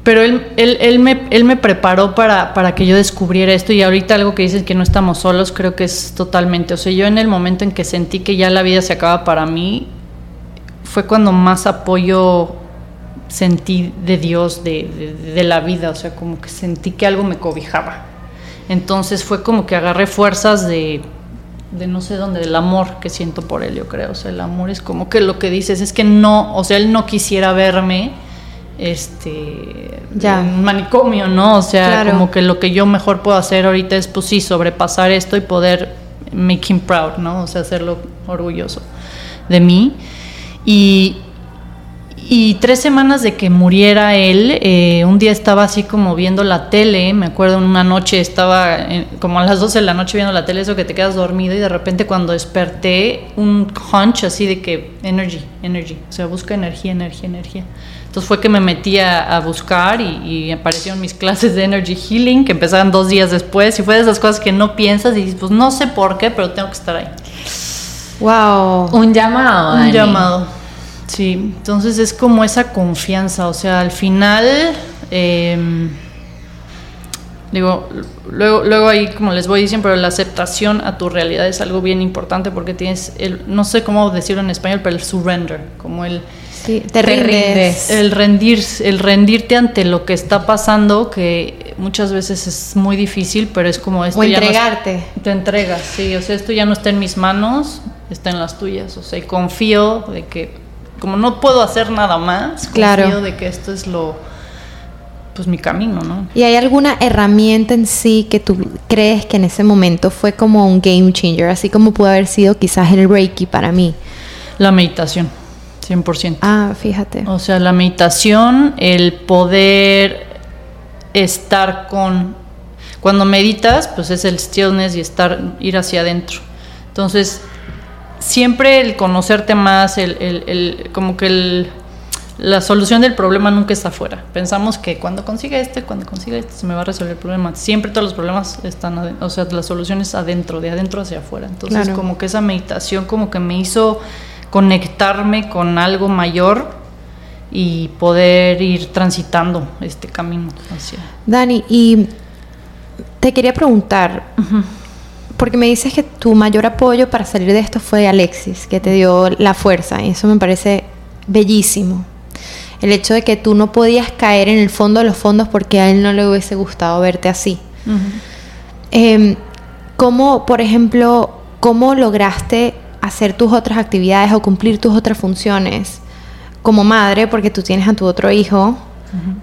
pero él, él, él, me, él me preparó para, para, que yo descubriera esto y ahorita algo que dices que no estamos solos, creo que es totalmente, o sea, yo en el momento en que sentí que ya la vida se acaba para mí, fue cuando más apoyo sentí de Dios, de, de la vida, o sea, como que sentí que algo me cobijaba. Entonces fue como que agarré fuerzas de de no sé dónde, del amor que siento por él, yo creo. O sea, el amor es como que lo que dices es que no, o sea, él no quisiera verme este ya. en manicomio, ¿no? O sea, como que lo que yo mejor puedo hacer ahorita es pues sí, sobrepasar esto y poder make him proud, ¿no? O sea, hacerlo orgulloso de mí. Y, Y tres semanas de que muriera él, eh, un día estaba así como viendo la tele, me acuerdo una noche estaba eh, como a las 12 de la noche viendo la tele, eso que te quedas dormido y de repente cuando desperté un hunch así de que energy, energy, o sea, busca energía, energía, energía. Entonces fue que me metí a, buscar y, aparecieron mis clases de Energy Healing que empezaban dos días después y fue de esas cosas que no piensas y dices, pues no sé por qué, pero tengo que estar ahí. Wow. Un llamado. Un llamado. Sí, entonces es como esa confianza, o sea, al final, em, digo, luego, luego ahí como les voy diciendo, pero la aceptación a tu realidad es algo bien importante porque tienes el, no sé cómo decirlo en español, pero el surrender, como el... Sí, te, rindes. El, rendir, el rendirte ante lo que está pasando, que muchas veces es muy difícil, pero es como esto. O entregarte. te entregas, sí, o sea, esto ya no está en mis manos, está en las tuyas, o sea, y confío de que como no puedo hacer nada más, claro. confío de que esto es lo pues mi camino, ¿no? ¿Y hay alguna herramienta en sí que tú crees que en ese momento fue como un game changer, así como pudo haber sido quizás el Reiki para mí? La meditación, 100%. Ah, fíjate. O sea, la meditación, el poder estar con cuando meditas, pues es el stillness y estar ir hacia adentro. Entonces, siempre el conocerte más, el, el, como que el, la solución del problema nunca está afuera. Pensamos que cuando consiga este, cuando consiga este, se me va a resolver el problema. Siempre todos los problemas están, o sea, la solución es adentro, de adentro hacia afuera. Entonces, como que esa meditación como que me hizo conectarme con algo mayor y poder ir transitando este camino hacia. Dani, y te quería preguntar, porque me dices que tu mayor apoyo para salir de esto fue Alexis, que te dio la fuerza, y eso me parece bellísimo. El hecho de que tú no podías caer en el fondo de los fondos porque a él no le hubiese gustado verte así. Em, ¿Cómo, por ejemplo, cómo lograste hacer tus otras actividades o cumplir tus otras funciones como madre, porque tú tienes a tu otro hijo,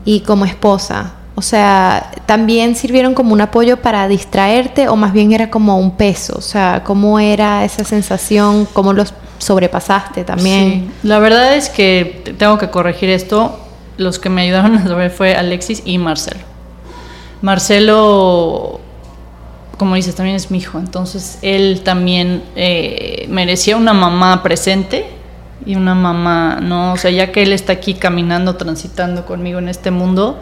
y como esposa? O sea, ¿también sirvieron como un apoyo para distraerte o más bien era como un peso? O sea, ¿cómo era esa sensación? ¿Cómo los sobrepasaste también? Sí. La verdad es que tengo que corregir esto. Los que me ayudaron a saber fue Alexis y Marcelo. Marcelo, como dices, también es mi hijo. Entonces, él también eh, merecía una mamá presente y una mamá, ¿no? O sea, ya que él está aquí caminando, transitando conmigo en este mundo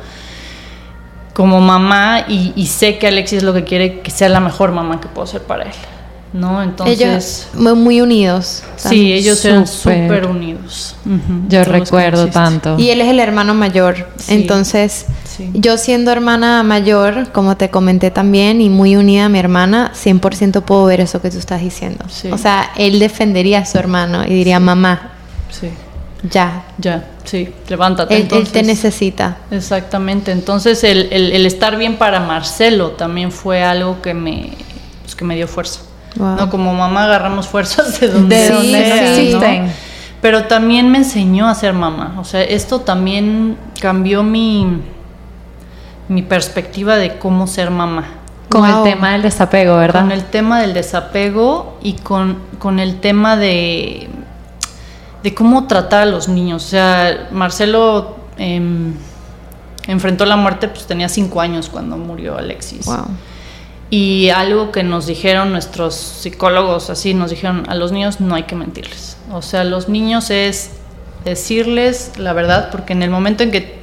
como mamá y, sé que Alexis lo que quiere que sea la mejor mamá que puedo ser para él. ¿No? Entonces. Ellos muy unidos. Sí, ellos eran súper unidos. Yo recuerdo tanto. Y él es el hermano mayor. Entonces, yo siendo hermana mayor, como te comenté también, y muy unida a mi hermana, 100% puedo ver eso que tú estás diciendo. O sea, él defendería a su hermano y diría, mamá. Sí. Ya. Ya, sí, levántate. Él, él te necesita. Exactamente. Entonces, el, el, estar bien para Marcelo también fue algo que me, pues, que me dio fuerza. No, como mamá agarramos fuerzas de donde, de Pero también me enseñó a ser mamá. O sea, esto también cambió mi, mi perspectiva de cómo ser mamá. Con el tema del desapego, ¿verdad? Con el tema del desapego y con, con el tema de de cómo tratar a los niños. O sea, Marcelo em, enfrentó la muerte, pues tenía cinco años cuando murió Alexis. Y algo que nos dijeron nuestros psicólogos, así, nos dijeron, a los niños no hay que mentirles. O sea, a los niños es decirles la verdad, porque en el momento en que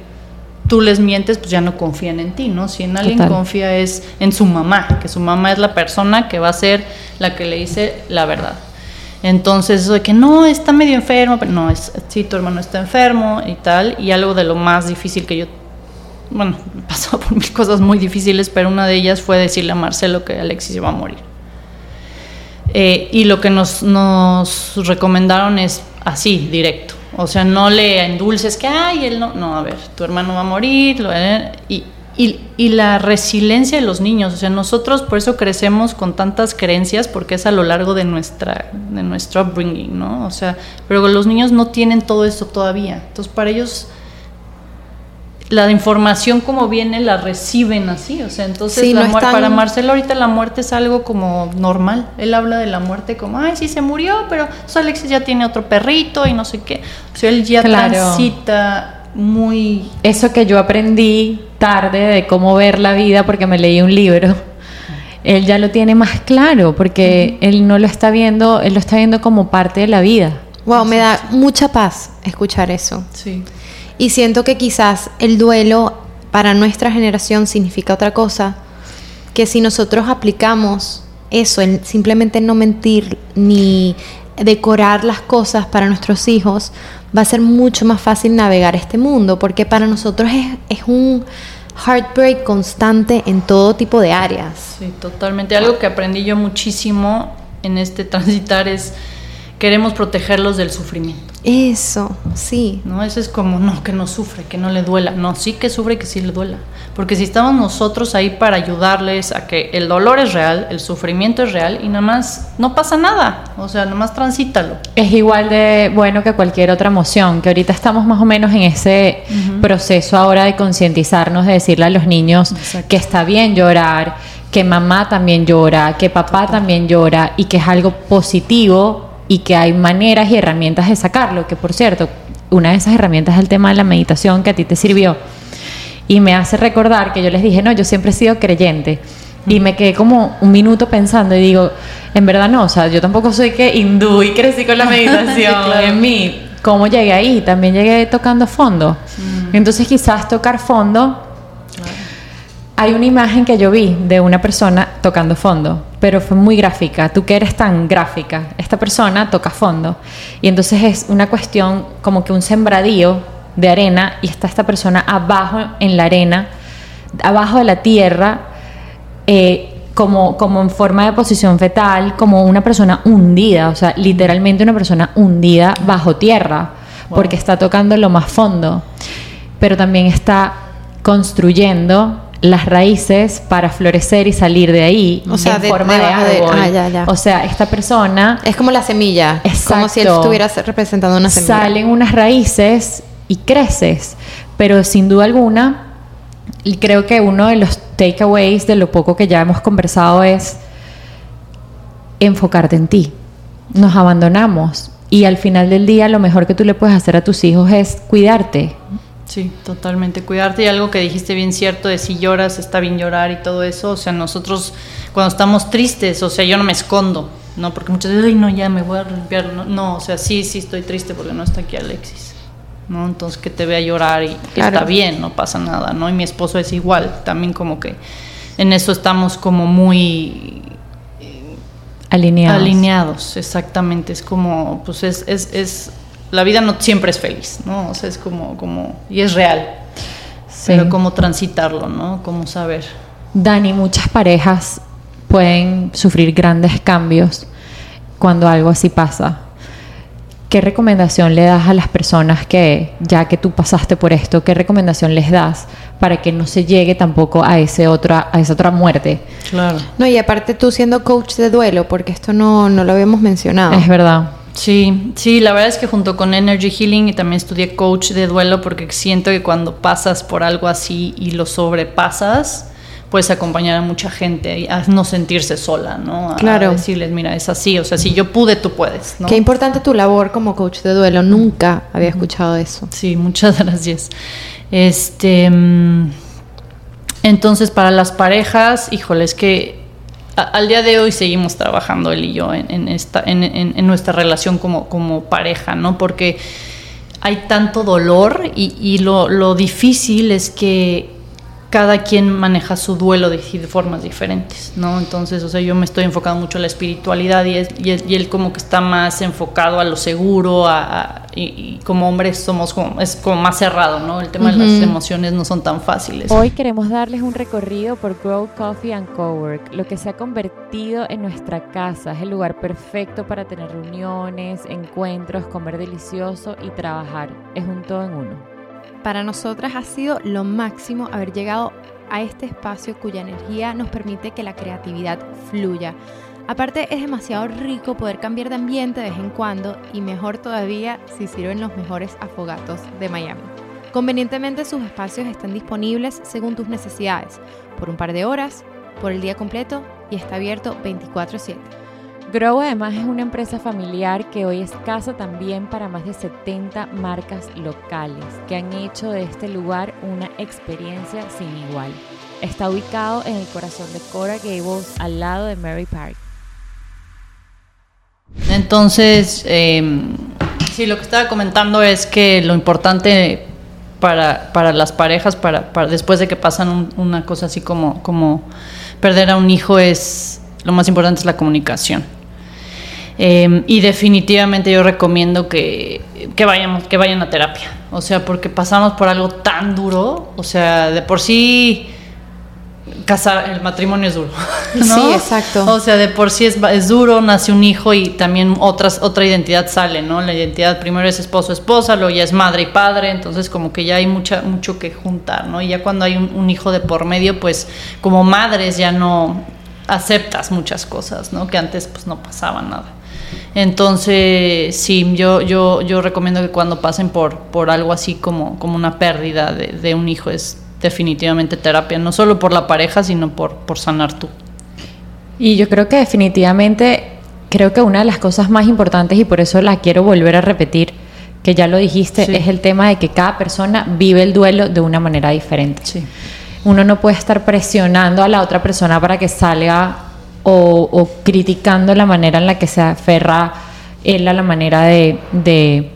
tú les mientes, pues ya no confían en ti, ¿no? Si en alguien confía es en su mamá, que su mamá es la persona que va a ser la que le dice la verdad. Entonces, eso de que no, está medio enfermo, pero no, es, sí, tu hermano está enfermo y tal, y algo de lo más difícil que yo, bueno, pasado por mil cosas muy difíciles, pero una de ellas fue decirle a Marcelo que Alexis iba a morir. Eh, y lo que nos, nos recomendaron es así, directo. O sea, no le endulces que, ay, él no, no, a ver, tu hermano va a morir, lo, eh, y, y, la resiliencia de los niños, o sea, nosotros por eso crecemos con tantas creencias porque es a lo largo de nuestra de nuestro upbringing, ¿no? O sea, pero los niños no tienen todo eso todavía. Entonces, para ellos la información como viene la reciben así, o sea, entonces Sí, la no muer- están- para Marcelo ahorita la muerte es algo como normal. Él habla de la muerte como, ay, sí se murió, pero Alexis ya tiene otro perrito y no sé qué. O sea, él ya Claro. transita muy Eso que yo aprendí tarde de cómo ver la vida porque me leí un libro, él ya lo tiene más claro porque él no lo está viendo, él lo está viendo como parte de la vida. Wow, me da mucha paz escuchar eso. sí. Y siento que quizás el duelo para nuestra generación significa otra cosa, que si nosotros aplicamos eso, el simplemente no mentir ni decorar las cosas para nuestros hijos, va a ser mucho más fácil navegar este mundo, porque para nosotros es, un heartbreak constante en todo tipo de áreas. Sí, totalmente. Algo que aprendí yo muchísimo en este transitar es queremos protegerlos del sufrimiento. Eso, sí. ¿no? Eso es como, no, que no sufre, que no le duela. No, sí que sufre, que sí le duela. Porque si estamos nosotros ahí para ayudarles a que el dolor es real, el sufrimiento es real y nada más no pasa nada. O sea, nada más transítalo. Es igual de bueno que cualquier otra emoción, que ahorita estamos más o menos en ese proceso ahora de concientizarnos, de decirle a los niños Exacto. que está bien llorar, que mamá también llora, que papá también llora y que es algo positivo y que hay maneras y herramientas de sacarlo, que por cierto, una de esas herramientas es el tema de la meditación que a ti te sirvió. Y me hace recordar que yo les dije, no, yo siempre he sido creyente. Y me quedé como un minuto pensando y digo, en verdad no, o sea, yo tampoco soy que hindú y crecí con la meditación claro. en mí. ¿Cómo llegué ahí? También llegué tocando fondo. Entonces quizás tocar fondo hay una imagen que yo vi de una persona tocando fondo, pero fue muy gráfica. Tú que eres tan gráfica, esta persona toca fondo. Y entonces es una cuestión como que un sembradío de arena y está esta persona abajo en la arena, abajo de la tierra, eh, como, como en forma de posición fetal, como una persona hundida, o sea, literalmente una persona hundida bajo tierra, porque está tocando lo más fondo, pero también está construyendo las raíces para florecer y salir de ahí O sea, en de- forma de árbol. ah, ya, ya. O sea, esta persona Es como la semilla, como si él Exacto. estuviera representando una semilla. salen unas raíces y creces, pero sin duda alguna, y creo que uno de los takeaways de lo poco que ya hemos conversado es enfocarte en ti. Nos abandonamos y al final del día lo mejor que tú le puedes hacer a tus hijos es cuidarte. Sí, totalmente. Cuidarte y algo que dijiste bien cierto de si lloras, está bien llorar y todo eso. O sea, nosotros cuando estamos tristes, o sea, yo no me escondo, ¿no? Porque muchas veces, ay, no, ya me voy a limpiar. No, no, o sea, sí, sí estoy triste porque no está aquí Alexis, ¿no? Entonces que te vea llorar y Claro. está bien, no pasa nada, ¿no? Y mi esposo es igual, también como que en eso estamos como muy Alineados. alineados, exactamente. Es como, pues es, es, es, la vida no siempre es feliz, ¿no? O sea, es como, como, y es real. Sí. Pero cómo transitarlo, ¿no? Cómo saber. Dani, muchas parejas pueden sufrir grandes cambios cuando algo así pasa. ¿Qué recomendación le das a las personas que, ya que tú pasaste por esto, qué recomendación les das para que no se llegue tampoco a, ese otra, a esa otra muerte? Claro. No, y aparte tú siendo coach de duelo, porque esto no, no lo habíamos mencionado. Es verdad. Sí, sí, la verdad es que junto con Energy Healing y también estudié coach de duelo porque siento que cuando pasas por algo así y lo sobrepasas, puedes acompañar a mucha gente y a no sentirse sola, ¿no? A Claro. decirles, mira, es así, o sea, si yo pude, tú puedes, ¿no? Qué importante tu labor como coach de duelo. Nunca había escuchado eso. Sí, muchas gracias. Este, mm, entonces para las parejas, híjole, es que al día de hoy seguimos trabajando él y yo en, en esta, en, en- en nuestra relación como, pareja, ¿no? Porque hay tanto dolor y, lo difícil es que cada quien maneja su duelo de, de formas diferentes, ¿no? Entonces, o sea, yo me estoy enfocando mucho en la espiritualidad y, es- y, es- y él como que está más enfocado a lo seguro, a, a- y, y como hombres somos como, es como más cerrado, ¿no? El tema de las emociones no son tan fáciles. Hoy queremos darles un recorrido por Grow Coffee and Cowork, lo que se ha convertido en nuestra casa. Es el lugar perfecto para tener reuniones, encuentros, comer delicioso y trabajar. Es un todo en uno. Para nosotras ha sido lo máximo haber llegado a este espacio cuya energía nos permite que la creatividad fluya. Aparte es demasiado rico poder cambiar de ambiente de vez en cuando y mejor todavía si sirven los mejores afogatos de Miami. Convenientemente sus espacios están disponibles según tus necesidades, por un par de horas, por el día completo y está abierto 24/7. Grow además es una empresa familiar que hoy es casa también para más de 70 marcas locales que han hecho de este lugar una experiencia sin igual. Está ubicado en el corazón de Cora Gables, al lado de Mary Park. Entonces, eh, sí, lo que estaba comentando es que lo importante para, para las parejas, para, después de que pasan una cosa así como, como perder a un hijo, es lo más importante es la comunicación. Eh, y definitivamente yo recomiendo que, que, vayamos, que vayan a terapia. O sea, porque pasamos por algo tan duro. O sea, de por sí casar, el matrimonio es duro. Sí, exacto. O sea, de por sí es, es, duro, nace un hijo y también otras, otra identidad sale, ¿no? La identidad primero es esposo, esposa, luego ya es madre y padre, entonces como que ya hay mucha, mucho que juntar, ¿no? Y ya cuando hay un, un hijo de por medio, pues como madres ya no aceptas muchas cosas, ¿no? Que antes pues no pasaba nada. Entonces, sí, yo, yo, yo recomiendo que cuando pasen por, por algo así como, como una pérdida de, de un hijo es definitivamente terapia, no solo por la pareja, sino por, por sanar tú. Y yo creo que definitivamente, creo que una de las cosas más importantes, y por eso la quiero volver a repetir, que ya lo dijiste, sí. es el tema de que cada persona vive el duelo de una manera diferente. Sí. Uno no puede estar presionando a la otra persona para que salga o, o criticando la manera en la que se aferra él a la manera de... de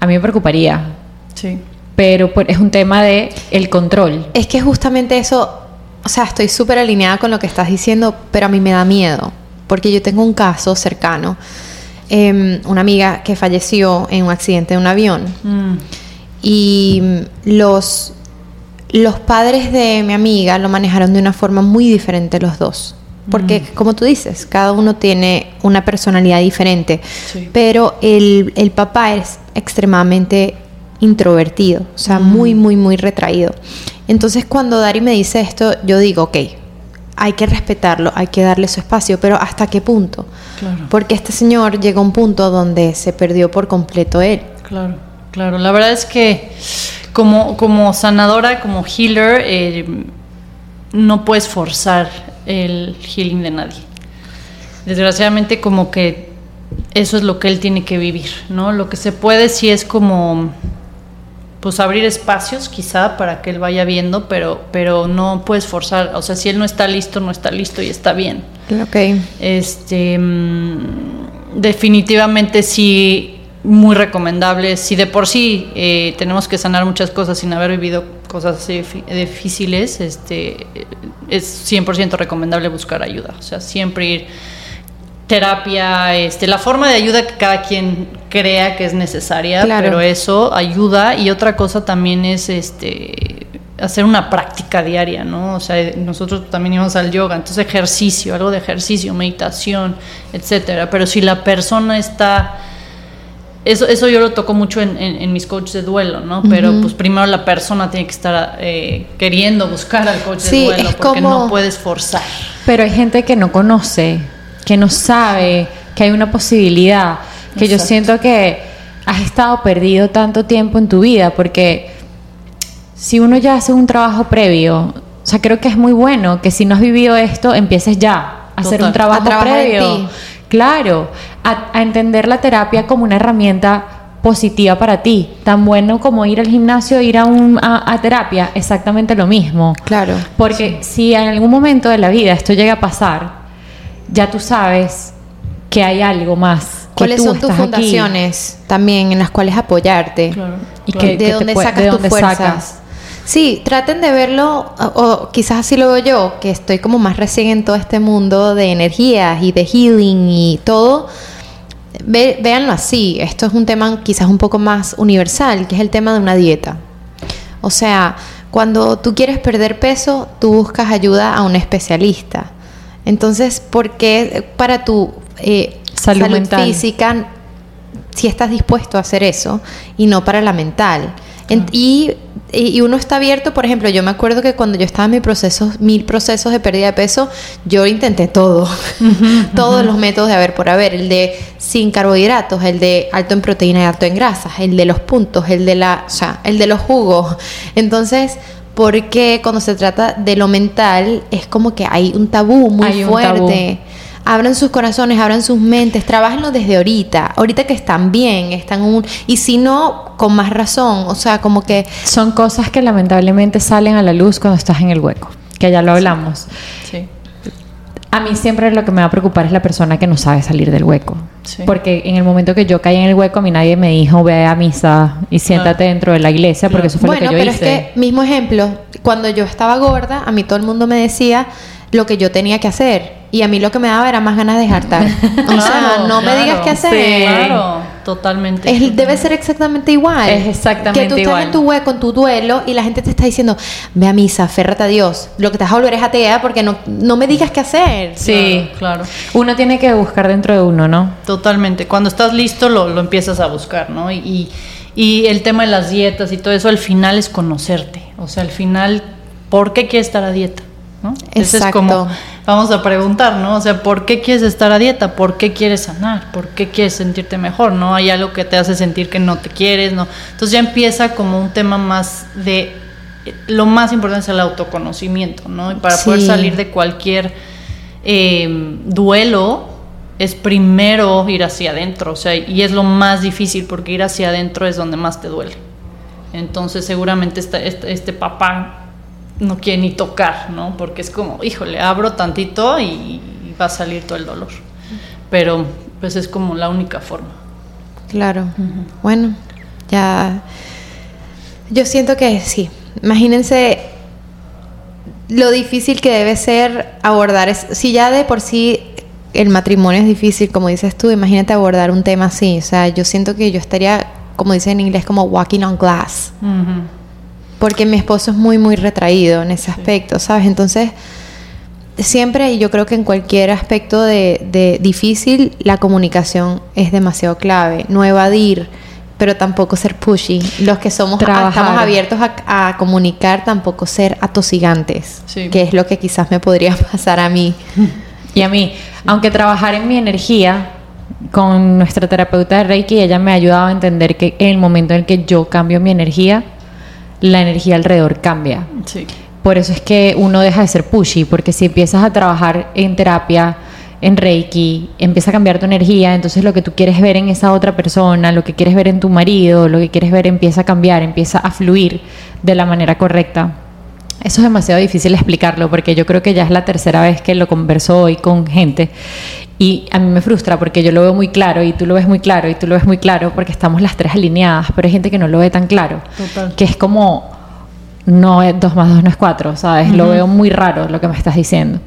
a mí me preocuparía. Sí pero pues, es un tema de el control. Es que justamente eso, o sea, estoy súper alineada con lo que estás diciendo, pero a mí me da miedo, porque yo tengo un caso cercano, eh, una amiga que falleció en un accidente de un avión mm. y los los padres de mi amiga lo manejaron de una forma muy diferente los dos. Porque, mm. como tú dices, cada uno tiene una personalidad diferente. Sí. Pero el, el papá es extremadamente introvertido, o sea, mm. muy, muy, muy retraído. Entonces cuando Dari me dice esto, yo digo, ok, hay que respetarlo, hay que darle su espacio, pero ¿hasta qué punto? Claro. Porque este señor llegó a un punto donde se perdió por completo él. Claro, claro. La verdad es que como, como sanadora, como healer, eh, no puedes forzar el healing de nadie. Desgraciadamente como que eso es lo que él tiene que vivir, ¿no? Lo que se puede sí es como pues abrir espacios quizá para que él vaya viendo, pero, pero no puedes forzar, o sea, si él no está listo, no está listo y está bien. Ok. Este, definitivamente sí, muy recomendable. Si de por sí eh, tenemos que sanar muchas cosas sin haber vivido cosas así difíciles, este, es 100% recomendable buscar ayuda, o sea, siempre ir terapia, este, la forma de ayuda que cada quien crea que es necesaria, claro. pero eso ayuda y otra cosa también es este hacer una práctica diaria, ¿no? O sea, nosotros también íbamos al yoga, entonces ejercicio, algo de ejercicio, meditación, etcétera. Pero si la persona está eso, eso yo lo toco mucho en, en, en mis coaches de duelo, ¿no? Pero uh -huh. pues primero la persona tiene que estar eh, queriendo buscar al coach sí, de duelo es porque como... no puedes forzar. Pero hay gente que no conoce que no sabe que hay una posibilidad, que Exacto. yo siento que has estado perdido tanto tiempo en tu vida, porque si uno ya hace un trabajo previo, o sea, creo que es muy bueno que si no has vivido esto, empieces ya a Total. hacer un trabajo previo. Claro, a, a entender la terapia como una herramienta positiva para ti. Tan bueno como ir al gimnasio, ir a, un, a, a terapia, exactamente lo mismo. Claro. Porque sí. si en algún momento de la vida esto llega a pasar, ya tú sabes que hay algo más. ¿Cuáles son tus fundaciones aquí? también en las cuales apoyarte? Claro, y claro. que, de dónde sacas de tus fuerzas. Sacas? Sí, traten de verlo, o, o, quizás así lo veo yo, que estoy como más recién en todo este mundo de energías y de healing y todo. Ve, véanlo así, esto es un tema quizás un poco más universal, que es el tema de una dieta. O sea, cuando tú quieres perder peso, tú buscas ayuda a un especialista entonces, ¿por qué para tu eh, salud, salud física si estás dispuesto a hacer eso y no para la mental? En, y y, uno está abierto, por ejemplo, yo me acuerdo que cuando yo estaba en mi proceso, mil procesos de pérdida de peso, yo intenté todo, todos los métodos de haber por haber, el de sin carbohidratos, el de alto en proteína y alto en grasas, el de los puntos, el de la, o sea, el de los jugos. Entonces, porque cuando se trata de lo mental es como que hay un tabú muy fuerte abran sus corazones, abran sus mentes, trabajenlo desde ahorita, ahorita que están bien, están un y si no con más razón, o sea, como que son cosas que lamentablemente salen a la luz cuando estás en el hueco, que ya lo hablamos. Sí. A mí siempre lo que me va a preocupar es la persona que no sabe salir del hueco. Porque en el momento que yo caí en el hueco, a mí nadie me dijo, ve a misa y siéntate dentro de la iglesia, porque eso fue lo que yo pero es que, mismo ejemplo, cuando yo estaba gorda, a mí todo el mundo me decía lo que yo tenía que hacer. Y a mí lo que me daba era más ganas de jartar. o sea, no me digas qué hacer. claro, totalmente. debe ser exactamente igual. Es exactamente igual. Que tú estás en tu hueco, en tu duelo, y la gente te está diciendo, ve a misa, férrate a Dios. Lo que te vas a volver es atea porque no, no me digas qué hacer. Sí, claro, Uno tiene que buscar dentro de uno, ¿no? Totalmente. Cuando estás listo, lo, lo empiezas a buscar, ¿no? Y, y el tema de las dietas y todo eso, al final es conocerte. O sea, al final, ¿por qué quieres estar a dieta? ¿no? Exacto. es como vamos a preguntar, ¿no? O sea, ¿por qué quieres estar a dieta? ¿Por qué quieres sanar? ¿Por qué quieres sentirte mejor? ¿No? Hay algo que te hace sentir que no te quieres, ¿no? Entonces ya empieza como un tema más de lo más importante es el autoconocimiento, ¿no? Y para poder salir de cualquier eh, duelo es primero ir hacia adentro, o sea, y es lo más difícil porque ir hacia adentro es donde más te duele. Entonces seguramente este, este papá no quiere ni tocar, ¿no? Porque es como, híjole, abro tantito y, va a salir todo el dolor. Pero pues es como la única forma. Claro. Bueno, ya yo siento que sí. Imagínense lo difícil que debe ser abordar es si ya de por sí el matrimonio es difícil, como dices tú, imagínate abordar un tema así, o sea, yo siento que yo estaría como dicen en inglés como walking on glass porque mi esposo es muy, muy retraído en ese aspecto, ¿sabes? Entonces, siempre, y yo creo que en cualquier aspecto de, difícil, la comunicación es demasiado clave. No evadir, pero tampoco ser pushy. Los que somos estamos abiertos a, comunicar, tampoco ser atosigantes, que es lo que quizás me podría pasar a mí. Y a mí, aunque trabajar en mi energía con nuestra terapeuta de Reiki, ella me ha ayudado a entender que en el momento en el que yo cambio mi energía, la energía alrededor cambia. Por eso es que uno deja de ser pushy, porque si empiezas a trabajar en terapia, en Reiki, empieza a cambiar tu energía, entonces lo que tú quieres ver en esa otra persona, lo que quieres ver en tu marido, lo que quieres ver empieza a cambiar, empieza a fluir de la manera correcta. Eso es demasiado difícil explicarlo porque yo creo que ya es la tercera vez que lo converso hoy con gente y a mí me frustra porque yo lo veo muy claro y tú lo ves muy claro y tú lo ves muy claro porque estamos las tres alineadas, pero hay gente que no lo ve tan claro. Que es como, no, dos más dos no es cuatro, ¿sabes? Lo veo muy raro lo que me estás diciendo.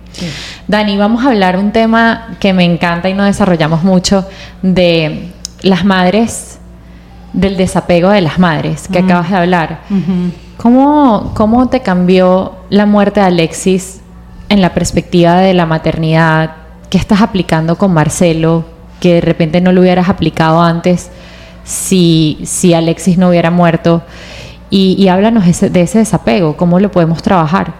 Dani, vamos a hablar un tema que me encanta y no desarrollamos mucho de las madres, del desapego de las madres que acabas de hablar. ¿Cómo, ¿Cómo te cambió la muerte de Alexis en la perspectiva de la maternidad? ¿Qué estás aplicando con Marcelo que de repente no lo hubieras aplicado antes si, si Alexis no hubiera muerto? Y, háblanos de ese desapego, ¿cómo lo podemos trabajar?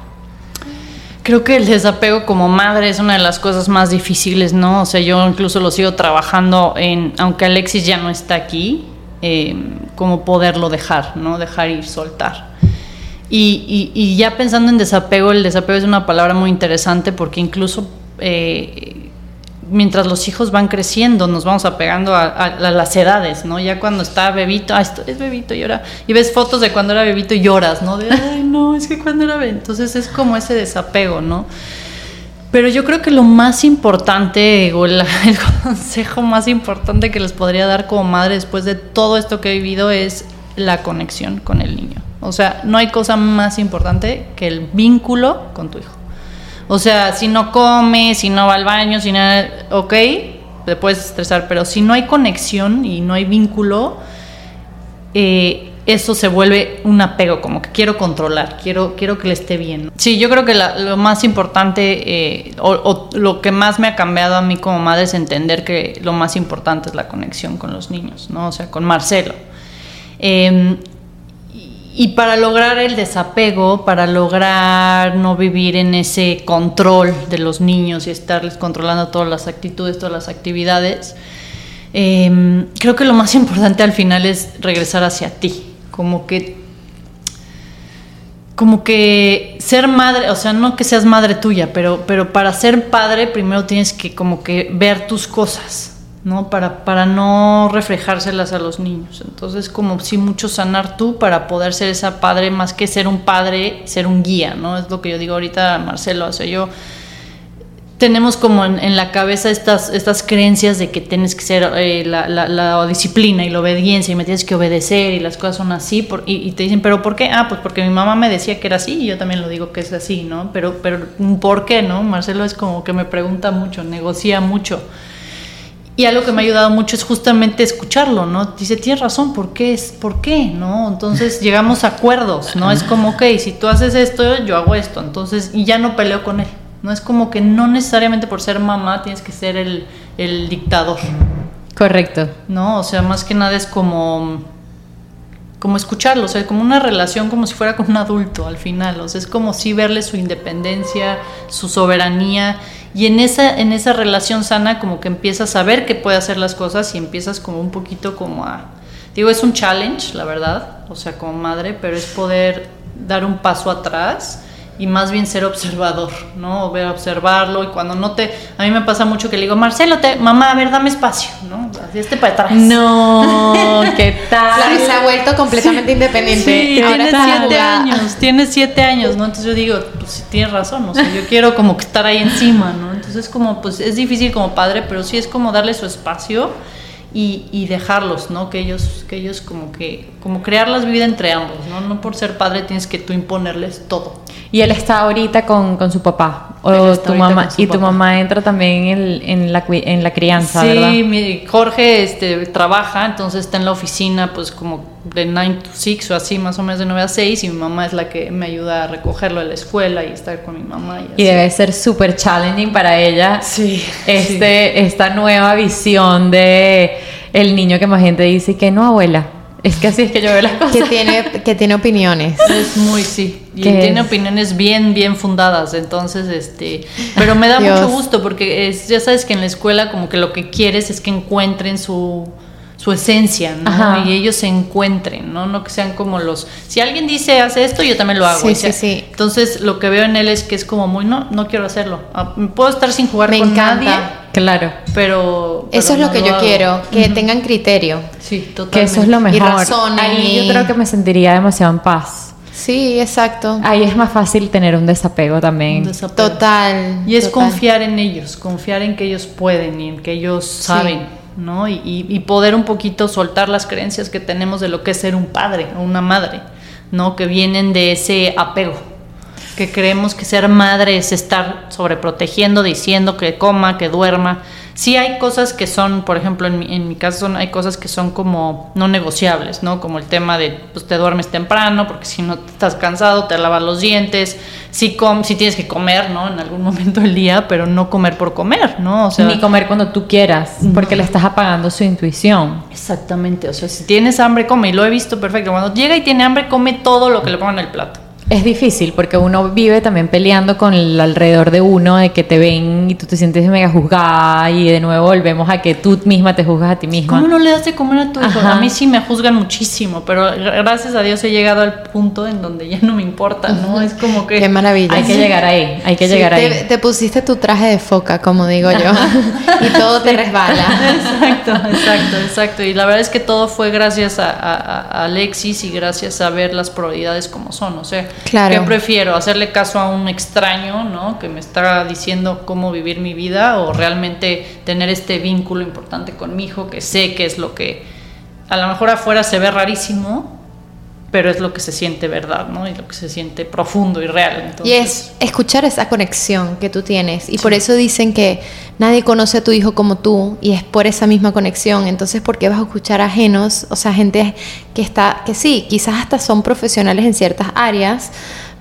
Creo que el desapego como madre es una de las cosas más difíciles, ¿no? O sea, yo incluso lo sigo trabajando en, aunque Alexis ya no está aquí, eh, poderlo dejar, ¿no? Dejar ir, soltar. Y, ya pensando en desapego, el desapego es una palabra muy interesante porque incluso eh, mientras los hijos van creciendo, nos vamos apegando a, las edades, ¿no? Ya cuando está bebito, ah, esto es bebito y ahora, y ves fotos de cuando era bebito y lloras, ¿no? De, ay, no, es que cuando era bebito. Entonces es como ese desapego, ¿no? Pero yo creo que lo más importante, o el consejo más importante que les podría dar como madre después de todo esto que he vivido es la conexión con el niño. O sea, no hay cosa más importante que el vínculo con tu hijo. O sea, si no come, si no va al baño, si no, ok, te puedes estresar, pero si no hay conexión y no hay vínculo, eh, eso se vuelve un apego, como que quiero controlar, quiero, quiero que le esté bien. Sí, yo creo que lo más importante eh, o, lo que más me ha cambiado a mí como madre es entender que lo más importante es la conexión con los niños, ¿no? O sea, con Marcelo. Em, y para lograr el desapego, para lograr no vivir en ese control de los niños y estarles controlando todas las actitudes, todas las actividades, em, creo que lo más importante al final es regresar hacia ti, como que como que ser madre, o sea, no que seas madre tuya, pero, pero para ser padre primero tienes que como que ver tus cosas, ¿no? Para, para no reflejárselas a los niños. Entonces, como si mucho sanar tú para poder ser esa padre, más que ser un padre, ser un guía, ¿no? Es lo que yo digo ahorita, Marcelo, o yo tenemos como en, la cabeza estas, estas creencias de que tienes que ser eh, la, la, disciplina y la obediencia y me tienes que obedecer y las cosas son así por, y, te dicen, pero ¿por qué? Ah, pues porque mi mamá me decía que era así y yo también lo digo que es así, ¿no? Pero, pero ¿por qué, no? Marcelo es como que me pregunta mucho, negocia mucho. Y algo que me ha ayudado mucho es justamente escucharlo, ¿no? Dice, tienes razón, ¿por qué? Es, ¿Por qué? ¿No? Entonces llegamos a acuerdos, ¿no? Es como, ok, si tú haces esto, yo hago esto. Entonces, y ya no peleo con él. No es como que no necesariamente por ser mamá tienes que ser el, el dictador. Correcto. ¿No? O sea, más que nada es como como escucharlo, o sea, como una relación como si fuera con un adulto al final, o sea, es como si verle su independencia, su soberanía y en esa en esa relación sana como que empiezas a ver que puede hacer las cosas y empiezas como un poquito como a digo, es un challenge, la verdad, o sea, como madre, pero es poder dar un paso atrás y más bien ser observador, ¿no? Ver, observarlo y cuando no te... A mí me pasa mucho que le digo, Marcelo, te, mamá, a ver, dame espacio, ¿no? Así este para atrás. No, ¿qué tal? Claro, se ha vuelto completamente independiente. Sí, tiene siete años, tiene siete años, ¿no? Entonces yo digo, pues sí, tienes razón, o sea, yo quiero como que estar ahí encima, ¿no? Entonces como, pues es difícil como padre, pero sí es como darle su espacio y, y, dejarlos, ¿no? Que ellos, que ellos como que, como crear la vida entre ambos, ¿no? No por ser padre tienes que tú imponerles todo. Y él está ahorita con, con su papá. O tu mamá. Y tu mamá entra también en, en, la, en la crianza, sí, ¿verdad? Sí, Jorge este, trabaja, entonces está en la oficina, pues como de 9 to 6 o así, más o menos de 9 a 6, y mi mamá es la que me ayuda a recogerlo de la escuela y estar con mi mamá. Y, debe ser súper challenging para ella sí, este, esta nueva visión de el niño que más gente dice que no, abuela. Es que así es que yo veo las cosas. Que tiene, que tiene opiniones. Es muy, sí. Y tiene opiniones bien, bien fundadas. Entonces, este. Pero me da mucho gusto porque es, ya sabes que en la escuela, como que lo que quieres es que encuentren su su esencia, ¿no? Y ellos se encuentren, ¿no? No que sean como los... Si alguien dice, hace esto, yo también lo hago. Sí, sí, sí. Entonces, lo que veo en él es que es como muy, no, no quiero hacerlo. Ah, puedo estar sin jugar Me con encanta. nadie. Claro. Pero, Eso es lo que yo quiero, que tengan criterio. Sí, totalmente. Que eso es lo mejor. Y razonen. Ahí yo creo que me sentiría demasiado en paz. Sí, exacto. Ahí es más fácil tener un desapego también. Un desapego. Total. Y es total. confiar en ellos, confiar en que ellos pueden y en que ellos saben. ¿no? Y, y, poder un poquito soltar las creencias que tenemos de lo que es ser un padre o una madre, ¿no? Que vienen de ese apego, que creemos que ser madre es estar sobreprotegiendo, diciendo que coma, que duerma, Sí hay cosas que son, por ejemplo, en mi, en mi caso son, hay cosas que son como no negociables, ¿no? Como el tema de, pues te duermes temprano, porque si no estás cansado, te lavas los dientes, si, com si tienes que comer, ¿no? En algún momento del día, pero no comer por comer, ¿no? O sea, Ni comer cuando tú quieras, porque le estás apagando su intuición. Exactamente, o sea, si tienes hambre, come, y lo he visto perfecto, cuando llega y tiene hambre, come todo lo que le pongan en el plato. Es difícil porque uno vive también peleando con el alrededor de uno, de que te ven y tú te sientes mega juzgada y de nuevo volvemos a que tú misma te juzgas a ti misma. ¿Cómo no le das de comer a tu hijo? A mí sí me juzgan muchísimo, pero gracias a Dios he llegado al punto en donde ya no me importa, ¿no? Es como que... Qué maravilla. Hay que llegar ahí, hay que llegar te, ahí. Te pusiste tu traje de foca, como digo yo, y todo te resbala. exacto, exacto, exacto. Y la verdad es que todo fue gracias a, a, a Alexis y gracias a ver las probabilidades como son, o sea Claro. ¿Qué prefiero? ¿Hacerle caso a un extraño, ¿no? Que me está diciendo cómo vivir mi vida o realmente tener este vínculo importante con mi hijo que sé que es lo que a lo mejor afuera se ve rarísimo, pero es lo que se siente verdad, ¿no? Y lo que se siente profundo y real. Entonces, y es escuchar esa conexión que tú tienes. Y por eso dicen que nadie conoce a tu hijo como tú y es por esa misma conexión. Entonces, ¿por qué vas a escuchar ajenos? O sea, gente que está, que sí, quizás hasta son profesionales en ciertas áreas,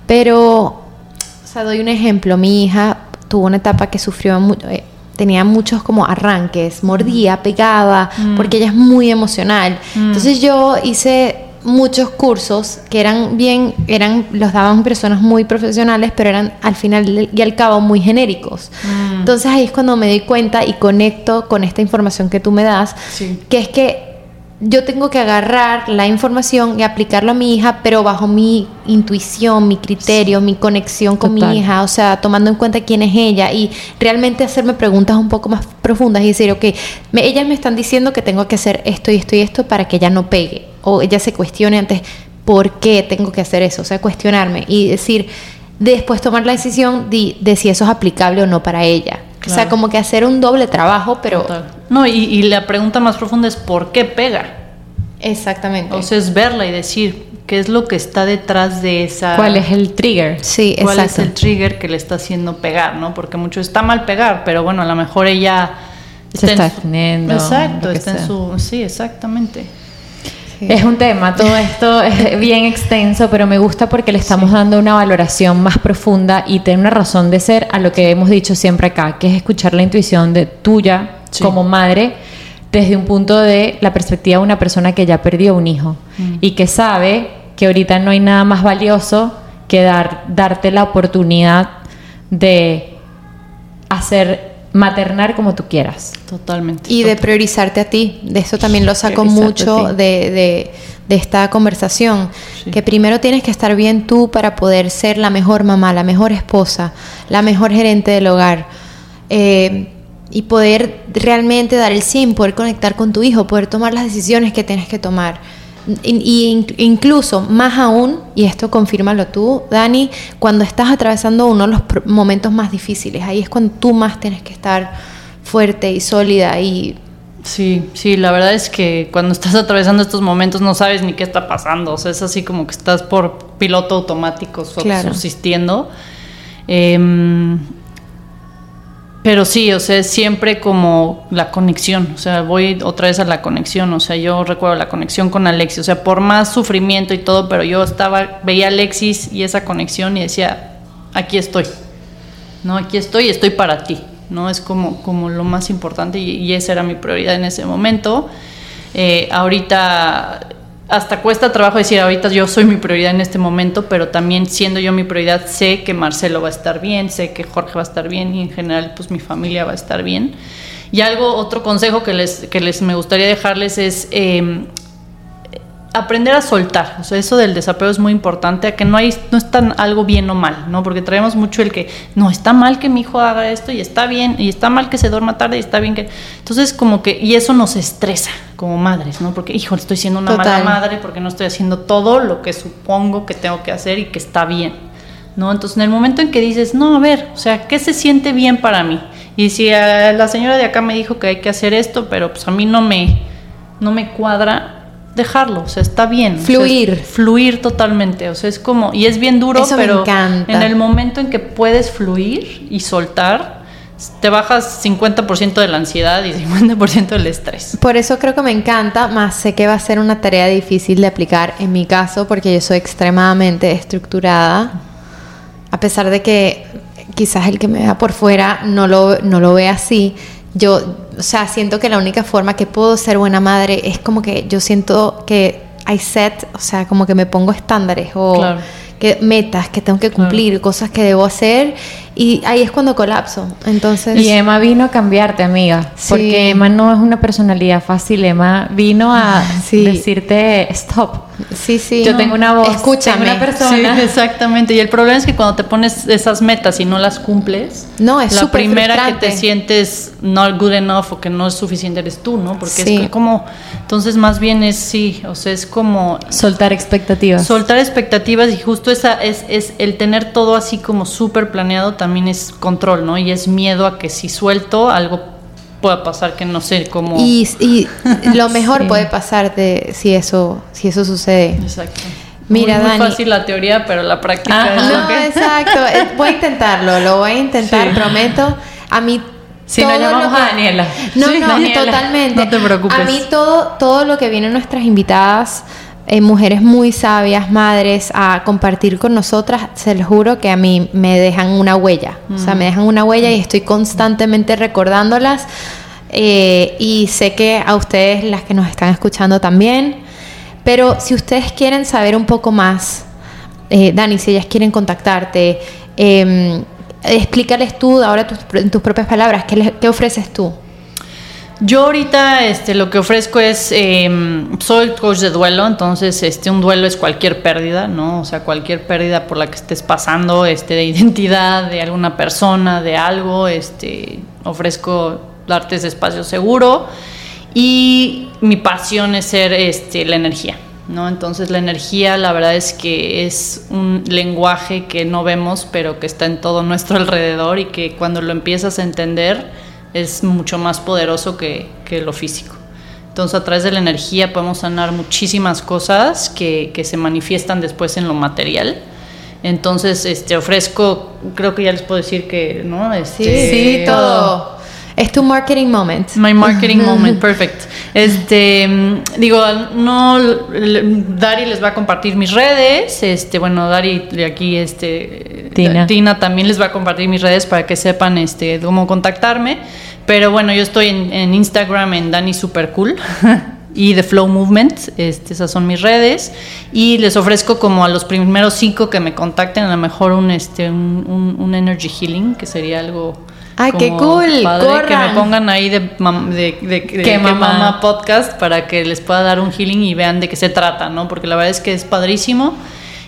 pero, o sea, doy un ejemplo. Mi hija tuvo una etapa que sufrió mucho. Eh, tenía muchos como arranques, mordía, pegaba, Mm. porque ella es muy emocional. Entonces yo hice muchos cursos que eran bien, eran, los daban personas muy profesionales, pero eran al final y al cabo muy genéricos. Mm. Entonces ahí es cuando me doy cuenta y conecto con esta información que tú me das, Sí. que es que yo tengo que agarrar la información y aplicarlo a mi hija, pero bajo mi intuición, mi criterio, mi conexión con Total. mi hija, o sea, tomando en cuenta quién es ella y realmente hacerme preguntas un poco más profundas y decir, ok, me- ellas me están diciendo que tengo que hacer esto y esto y esto para que ella no pegue, o ella se cuestione antes, ¿por qué tengo que hacer eso? O sea, cuestionarme y decir, después tomar la decisión de, de si eso es aplicable o no para ella. O sea, como que hacer un doble trabajo, pero... Total. No, y, y la pregunta más profunda es ¿por qué pega? Exactamente. O sea, es verla y decir qué es lo que está detrás de esa... ¿Cuál es el trigger? sí, cuál exacto. es el trigger que le está haciendo pegar, ¿no? Porque mucho está mal pegar, pero bueno, a lo mejor ella Se en está su- defendiendo, Exacto, está en su sí, exactamente. Sí. Es un tema, todo esto es bien extenso, pero me gusta porque le estamos dando una valoración más profunda y tiene una razón de ser a lo que hemos dicho siempre acá, que es escuchar la intuición de tuya Sí. como madre desde un punto de la perspectiva de una persona que ya perdió un hijo Mm. y que sabe que ahorita no hay nada más valioso que dar, darte la oportunidad de hacer maternar como tú quieras. Totalmente. Y de priorizarte a ti. De eso también lo saco Priorizarte mucho de, de- de esta conversación. Sí. Que primero tienes que estar bien tú para poder ser la mejor mamá, la mejor esposa, la mejor gerente del hogar. Eh, y poder realmente dar el 100, poder conectar con tu hijo, poder tomar las decisiones que tienes que tomar. Y, y in- incluso, más aún, y esto confírmalo tú, Dani, cuando estás atravesando uno de los momentos más difíciles, ahí es cuando tú más tienes que estar fuerte y sólida y Sí, sí, la verdad es que cuando estás atravesando estos momentos no sabes ni qué está pasando, o sea, es así como que estás por piloto automático Claro. subsistiendo. Em, pero sí, o sea, siempre como la conexión, o sea, voy otra vez a la conexión, o sea, yo recuerdo la conexión con Alexis, o sea, por más sufrimiento y todo, pero yo estaba, veía a Alexis y esa conexión y decía, aquí estoy, no, aquí estoy y estoy para ti, ¿no? Es como, como lo más importante y, y esa era mi prioridad en ese momento. Eh, ahorita hasta cuesta trabajo decir ahorita yo soy mi prioridad en este momento, pero también siendo yo mi prioridad sé que Marcelo va a estar bien, sé que Jorge va a estar bien y en general pues mi familia va a estar bien. Y algo, otro consejo que les, que les me gustaría dejarles es eh, aprender a soltar, o sea, eso del desapego es muy importante, a que no hay, no es tan algo bien o mal, ¿no? Porque traemos mucho el que, no, está mal que mi hijo haga esto y está bien, y está mal que se duerma tarde y está bien que... Entonces, como que, y eso nos estresa como madres, ¿no? Porque, hijo, estoy siendo una Total. mala madre porque no estoy haciendo todo lo que supongo que tengo que hacer y que está bien, ¿no? Entonces, en el momento en que dices, no, a ver, o sea, ¿qué se siente bien para mí? Y si eh, la señora de acá me dijo que hay que hacer esto, pero pues a mí no me, no me cuadra, dejarlo, o sea, está bien. o sea, Fluir. fluir totalmente, o sea, es como, y es bien duro, Eso me pero encanta. en el momento en que puedes fluir y soltar, te bajas 50% de la ansiedad y 50% del estrés. Por eso creo que me encanta, más sé que va a ser una tarea difícil de aplicar en mi caso, porque yo soy extremadamente estructurada, a pesar de que quizás el que me vea por fuera no lo, no lo ve así. Yo, o sea, siento que la única forma que puedo ser buena madre es como que yo siento que I set, o sea, como que me pongo estándares o Claro. que metas que tengo que cumplir, cosas que debo hacer y ahí es cuando colapso. Entonces, Y Emma vino a cambiarte, amiga. Sí. Porque Emma no es una personalidad fácil. Emma vino a Sí. decirte stop. sí, sí. Yo tengo una voz. Escúchame. tengo una persona. Sí, exactamente. Y el problema es que cuando te pones esas metas y no las cumples, No, es la primera que te sientes not good enough o que no es suficiente eres tú, ¿no? Porque Sí. es como, entonces más bien es sí, o sea, es como Soltar expectativas. soltar expectativas y justo esa es, es el tener todo así como súper planeado también es control, ¿no? Y es miedo a que si suelto algo pueda pasar que no sé cómo. Y, y lo mejor Sí. puede pasar de si eso, si eso sucede. Exacto. Mira, muy, muy Dani. fácil la teoría, pero la práctica Ajá. es No, que- exacto. Eh, Voy a intentarlo, lo voy a intentar, Sí. prometo. A mí Si no, llamamos que- a Daniela. No, Sí, no, Daniela, totalmente. no te preocupes. A mí todo, todo lo que vienen nuestras invitadas, eh, mujeres muy sabias, madres, a compartir con nosotras, se los juro que a mí me dejan una huella. O sea, me dejan una huella y estoy constantemente recordándolas. Eh, y sé que a ustedes, las que nos están escuchando también. Pero si ustedes quieren saber un poco más, eh, Dani, si ellas quieren contactarte, eh, explícales tú ahora tus, en tus propias palabras, ¿qué, les- qué ofreces tú? Yo ahorita este, lo que ofrezco es, eh, soy coach de duelo, entonces este, un duelo es cualquier pérdida, ¿no? O sea, cualquier pérdida por la que estés pasando, este, de identidad, de alguna persona, de algo, este, ofrezco darte ese espacio seguro y mi pasión es ser este, la energía, ¿no? Entonces la energía la verdad es que es un lenguaje que no vemos, pero que está en todo nuestro alrededor y que cuando lo empiezas a entender es mucho más poderoso que, que lo físico. Entonces a través de la energía podemos sanar muchísimas cosas que, que se manifiestan después en lo material. Entonces este, ofrezco, creo que ya les puedo decir que, ¿no? Este, sí, todo. Es tu marketing moment. My marketing moment, perfect. Este, mm, digo, no, Dari les va a compartir mis redes. Este, bueno, Dari de aquí, este, Tina. Tina también les va a compartir mis redes para que sepan, este, cómo contactarme. Pero bueno, yo estoy en, en Instagram en Dani Super Cool. Y The Flow Movement, este, esas son mis redes. Y les ofrezco como a los primeros cinco que me contacten, a lo mejor un, este, un, un- un Energy Healing, que sería algo Ay, qué cool, padre, que me corran. pongan ahí de, mam- de, de- de ¿Qué qué mamá? mamá podcast para que les pueda dar un healing y vean de qué se trata, ¿no? Porque la verdad es que es padrísimo.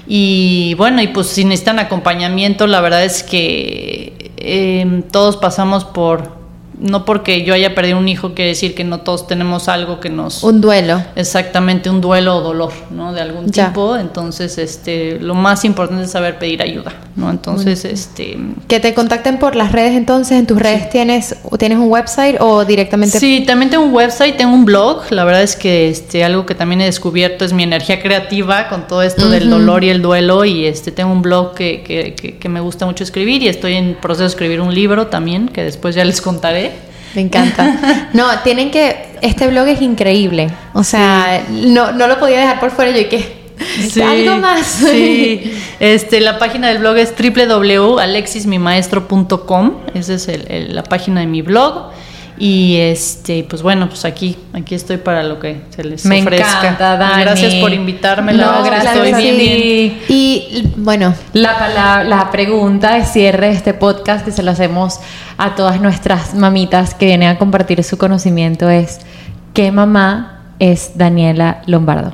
Y bueno, y pues si necesitan acompañamiento, la verdad es que eh, todos pasamos por, no porque yo haya perdido un hijo, quiere decir que no todos tenemos algo que nos... Un duelo. Exactamente, un duelo o dolor, ¿no? De algún Ya. tipo. Entonces, este, lo más importante es saber pedir ayuda, ¿no? Entonces, este... Que te contacten por las redes entonces. ¿En tus redes tienes, tienes un website o directamente? Sí, también tengo un website, tengo un blog. La verdad es que este, algo que también he descubierto es mi energía creativa con todo esto del dolor y el duelo. Y este, tengo un blog que, que- que- que me gusta mucho escribir y estoy en proceso de escribir un libro también, que después ya les contaré. Me encanta. No, tienen que. Este blog es increíble. O sea, no, no lo podía dejar por fuera. Yo y que. Algo más. Sí, este, la página del blog es www.alexismimaestro.com. Esa es el- el- la página de mi blog. Y este, pues bueno, pues aquí, aquí estoy para lo que se les Me ofrezca. encanta, Dani. Gracias por invitarme, la No, gracias estoy bien, bien. Y bueno, La, palabra, la pregunta de cierre de este podcast que se lo hacemos a todas nuestras mamitas que vienen a compartir su conocimiento es ¿qué mamá es Daniela Lombardo?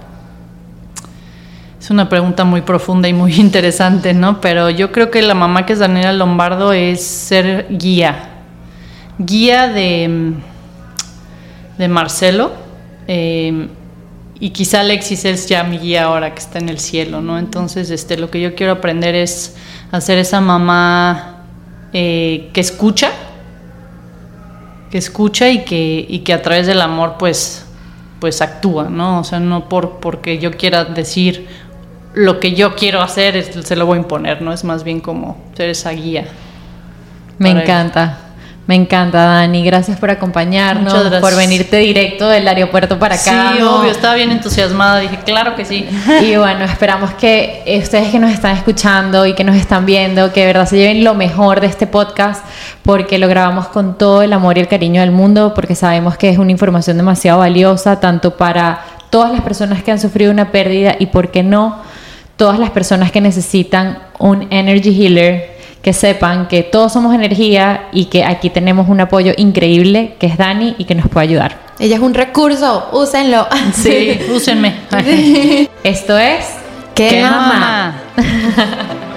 Es una pregunta muy profunda y muy interesante, ¿no? Pero yo creo que la mamá que es Daniela Lombardo es ser guía. Guía de, de Marcelo. eh, y quizá Alexis es ya mi guía ahora que está en el cielo, ¿no? Entonces, este, lo que yo quiero aprender es hacer esa mamá eh, que escucha, que escucha y que, y que a través del amor, pues, pues actúa, ¿no? O sea, no por porque yo quiera decir lo que yo quiero hacer, se lo voy a imponer, ¿no? Es más bien como ser esa guía. Me encanta. Me encanta, Dani. Gracias por acompañarnos, Muchas gracias. por venirte directo del aeropuerto para acá. Sí, obvio, estaba bien entusiasmada, dije, claro que sí. Y bueno, esperamos que ustedes que nos están escuchando y que nos están viendo, que de verdad se lleven lo mejor de este podcast, porque lo grabamos con todo el amor y el cariño del mundo, porque sabemos que es una información demasiado valiosa, tanto para todas las personas que han sufrido una pérdida y, ¿por qué no?, todas las personas que necesitan un energy healer, que sepan que todos somos energía y que aquí tenemos un apoyo increíble, que es Dani, y que nos puede ayudar. ella es un recurso. Úsenlo. Sí, úsenme. Esto es... ¿Qué, ¿Qué mamá? mamá?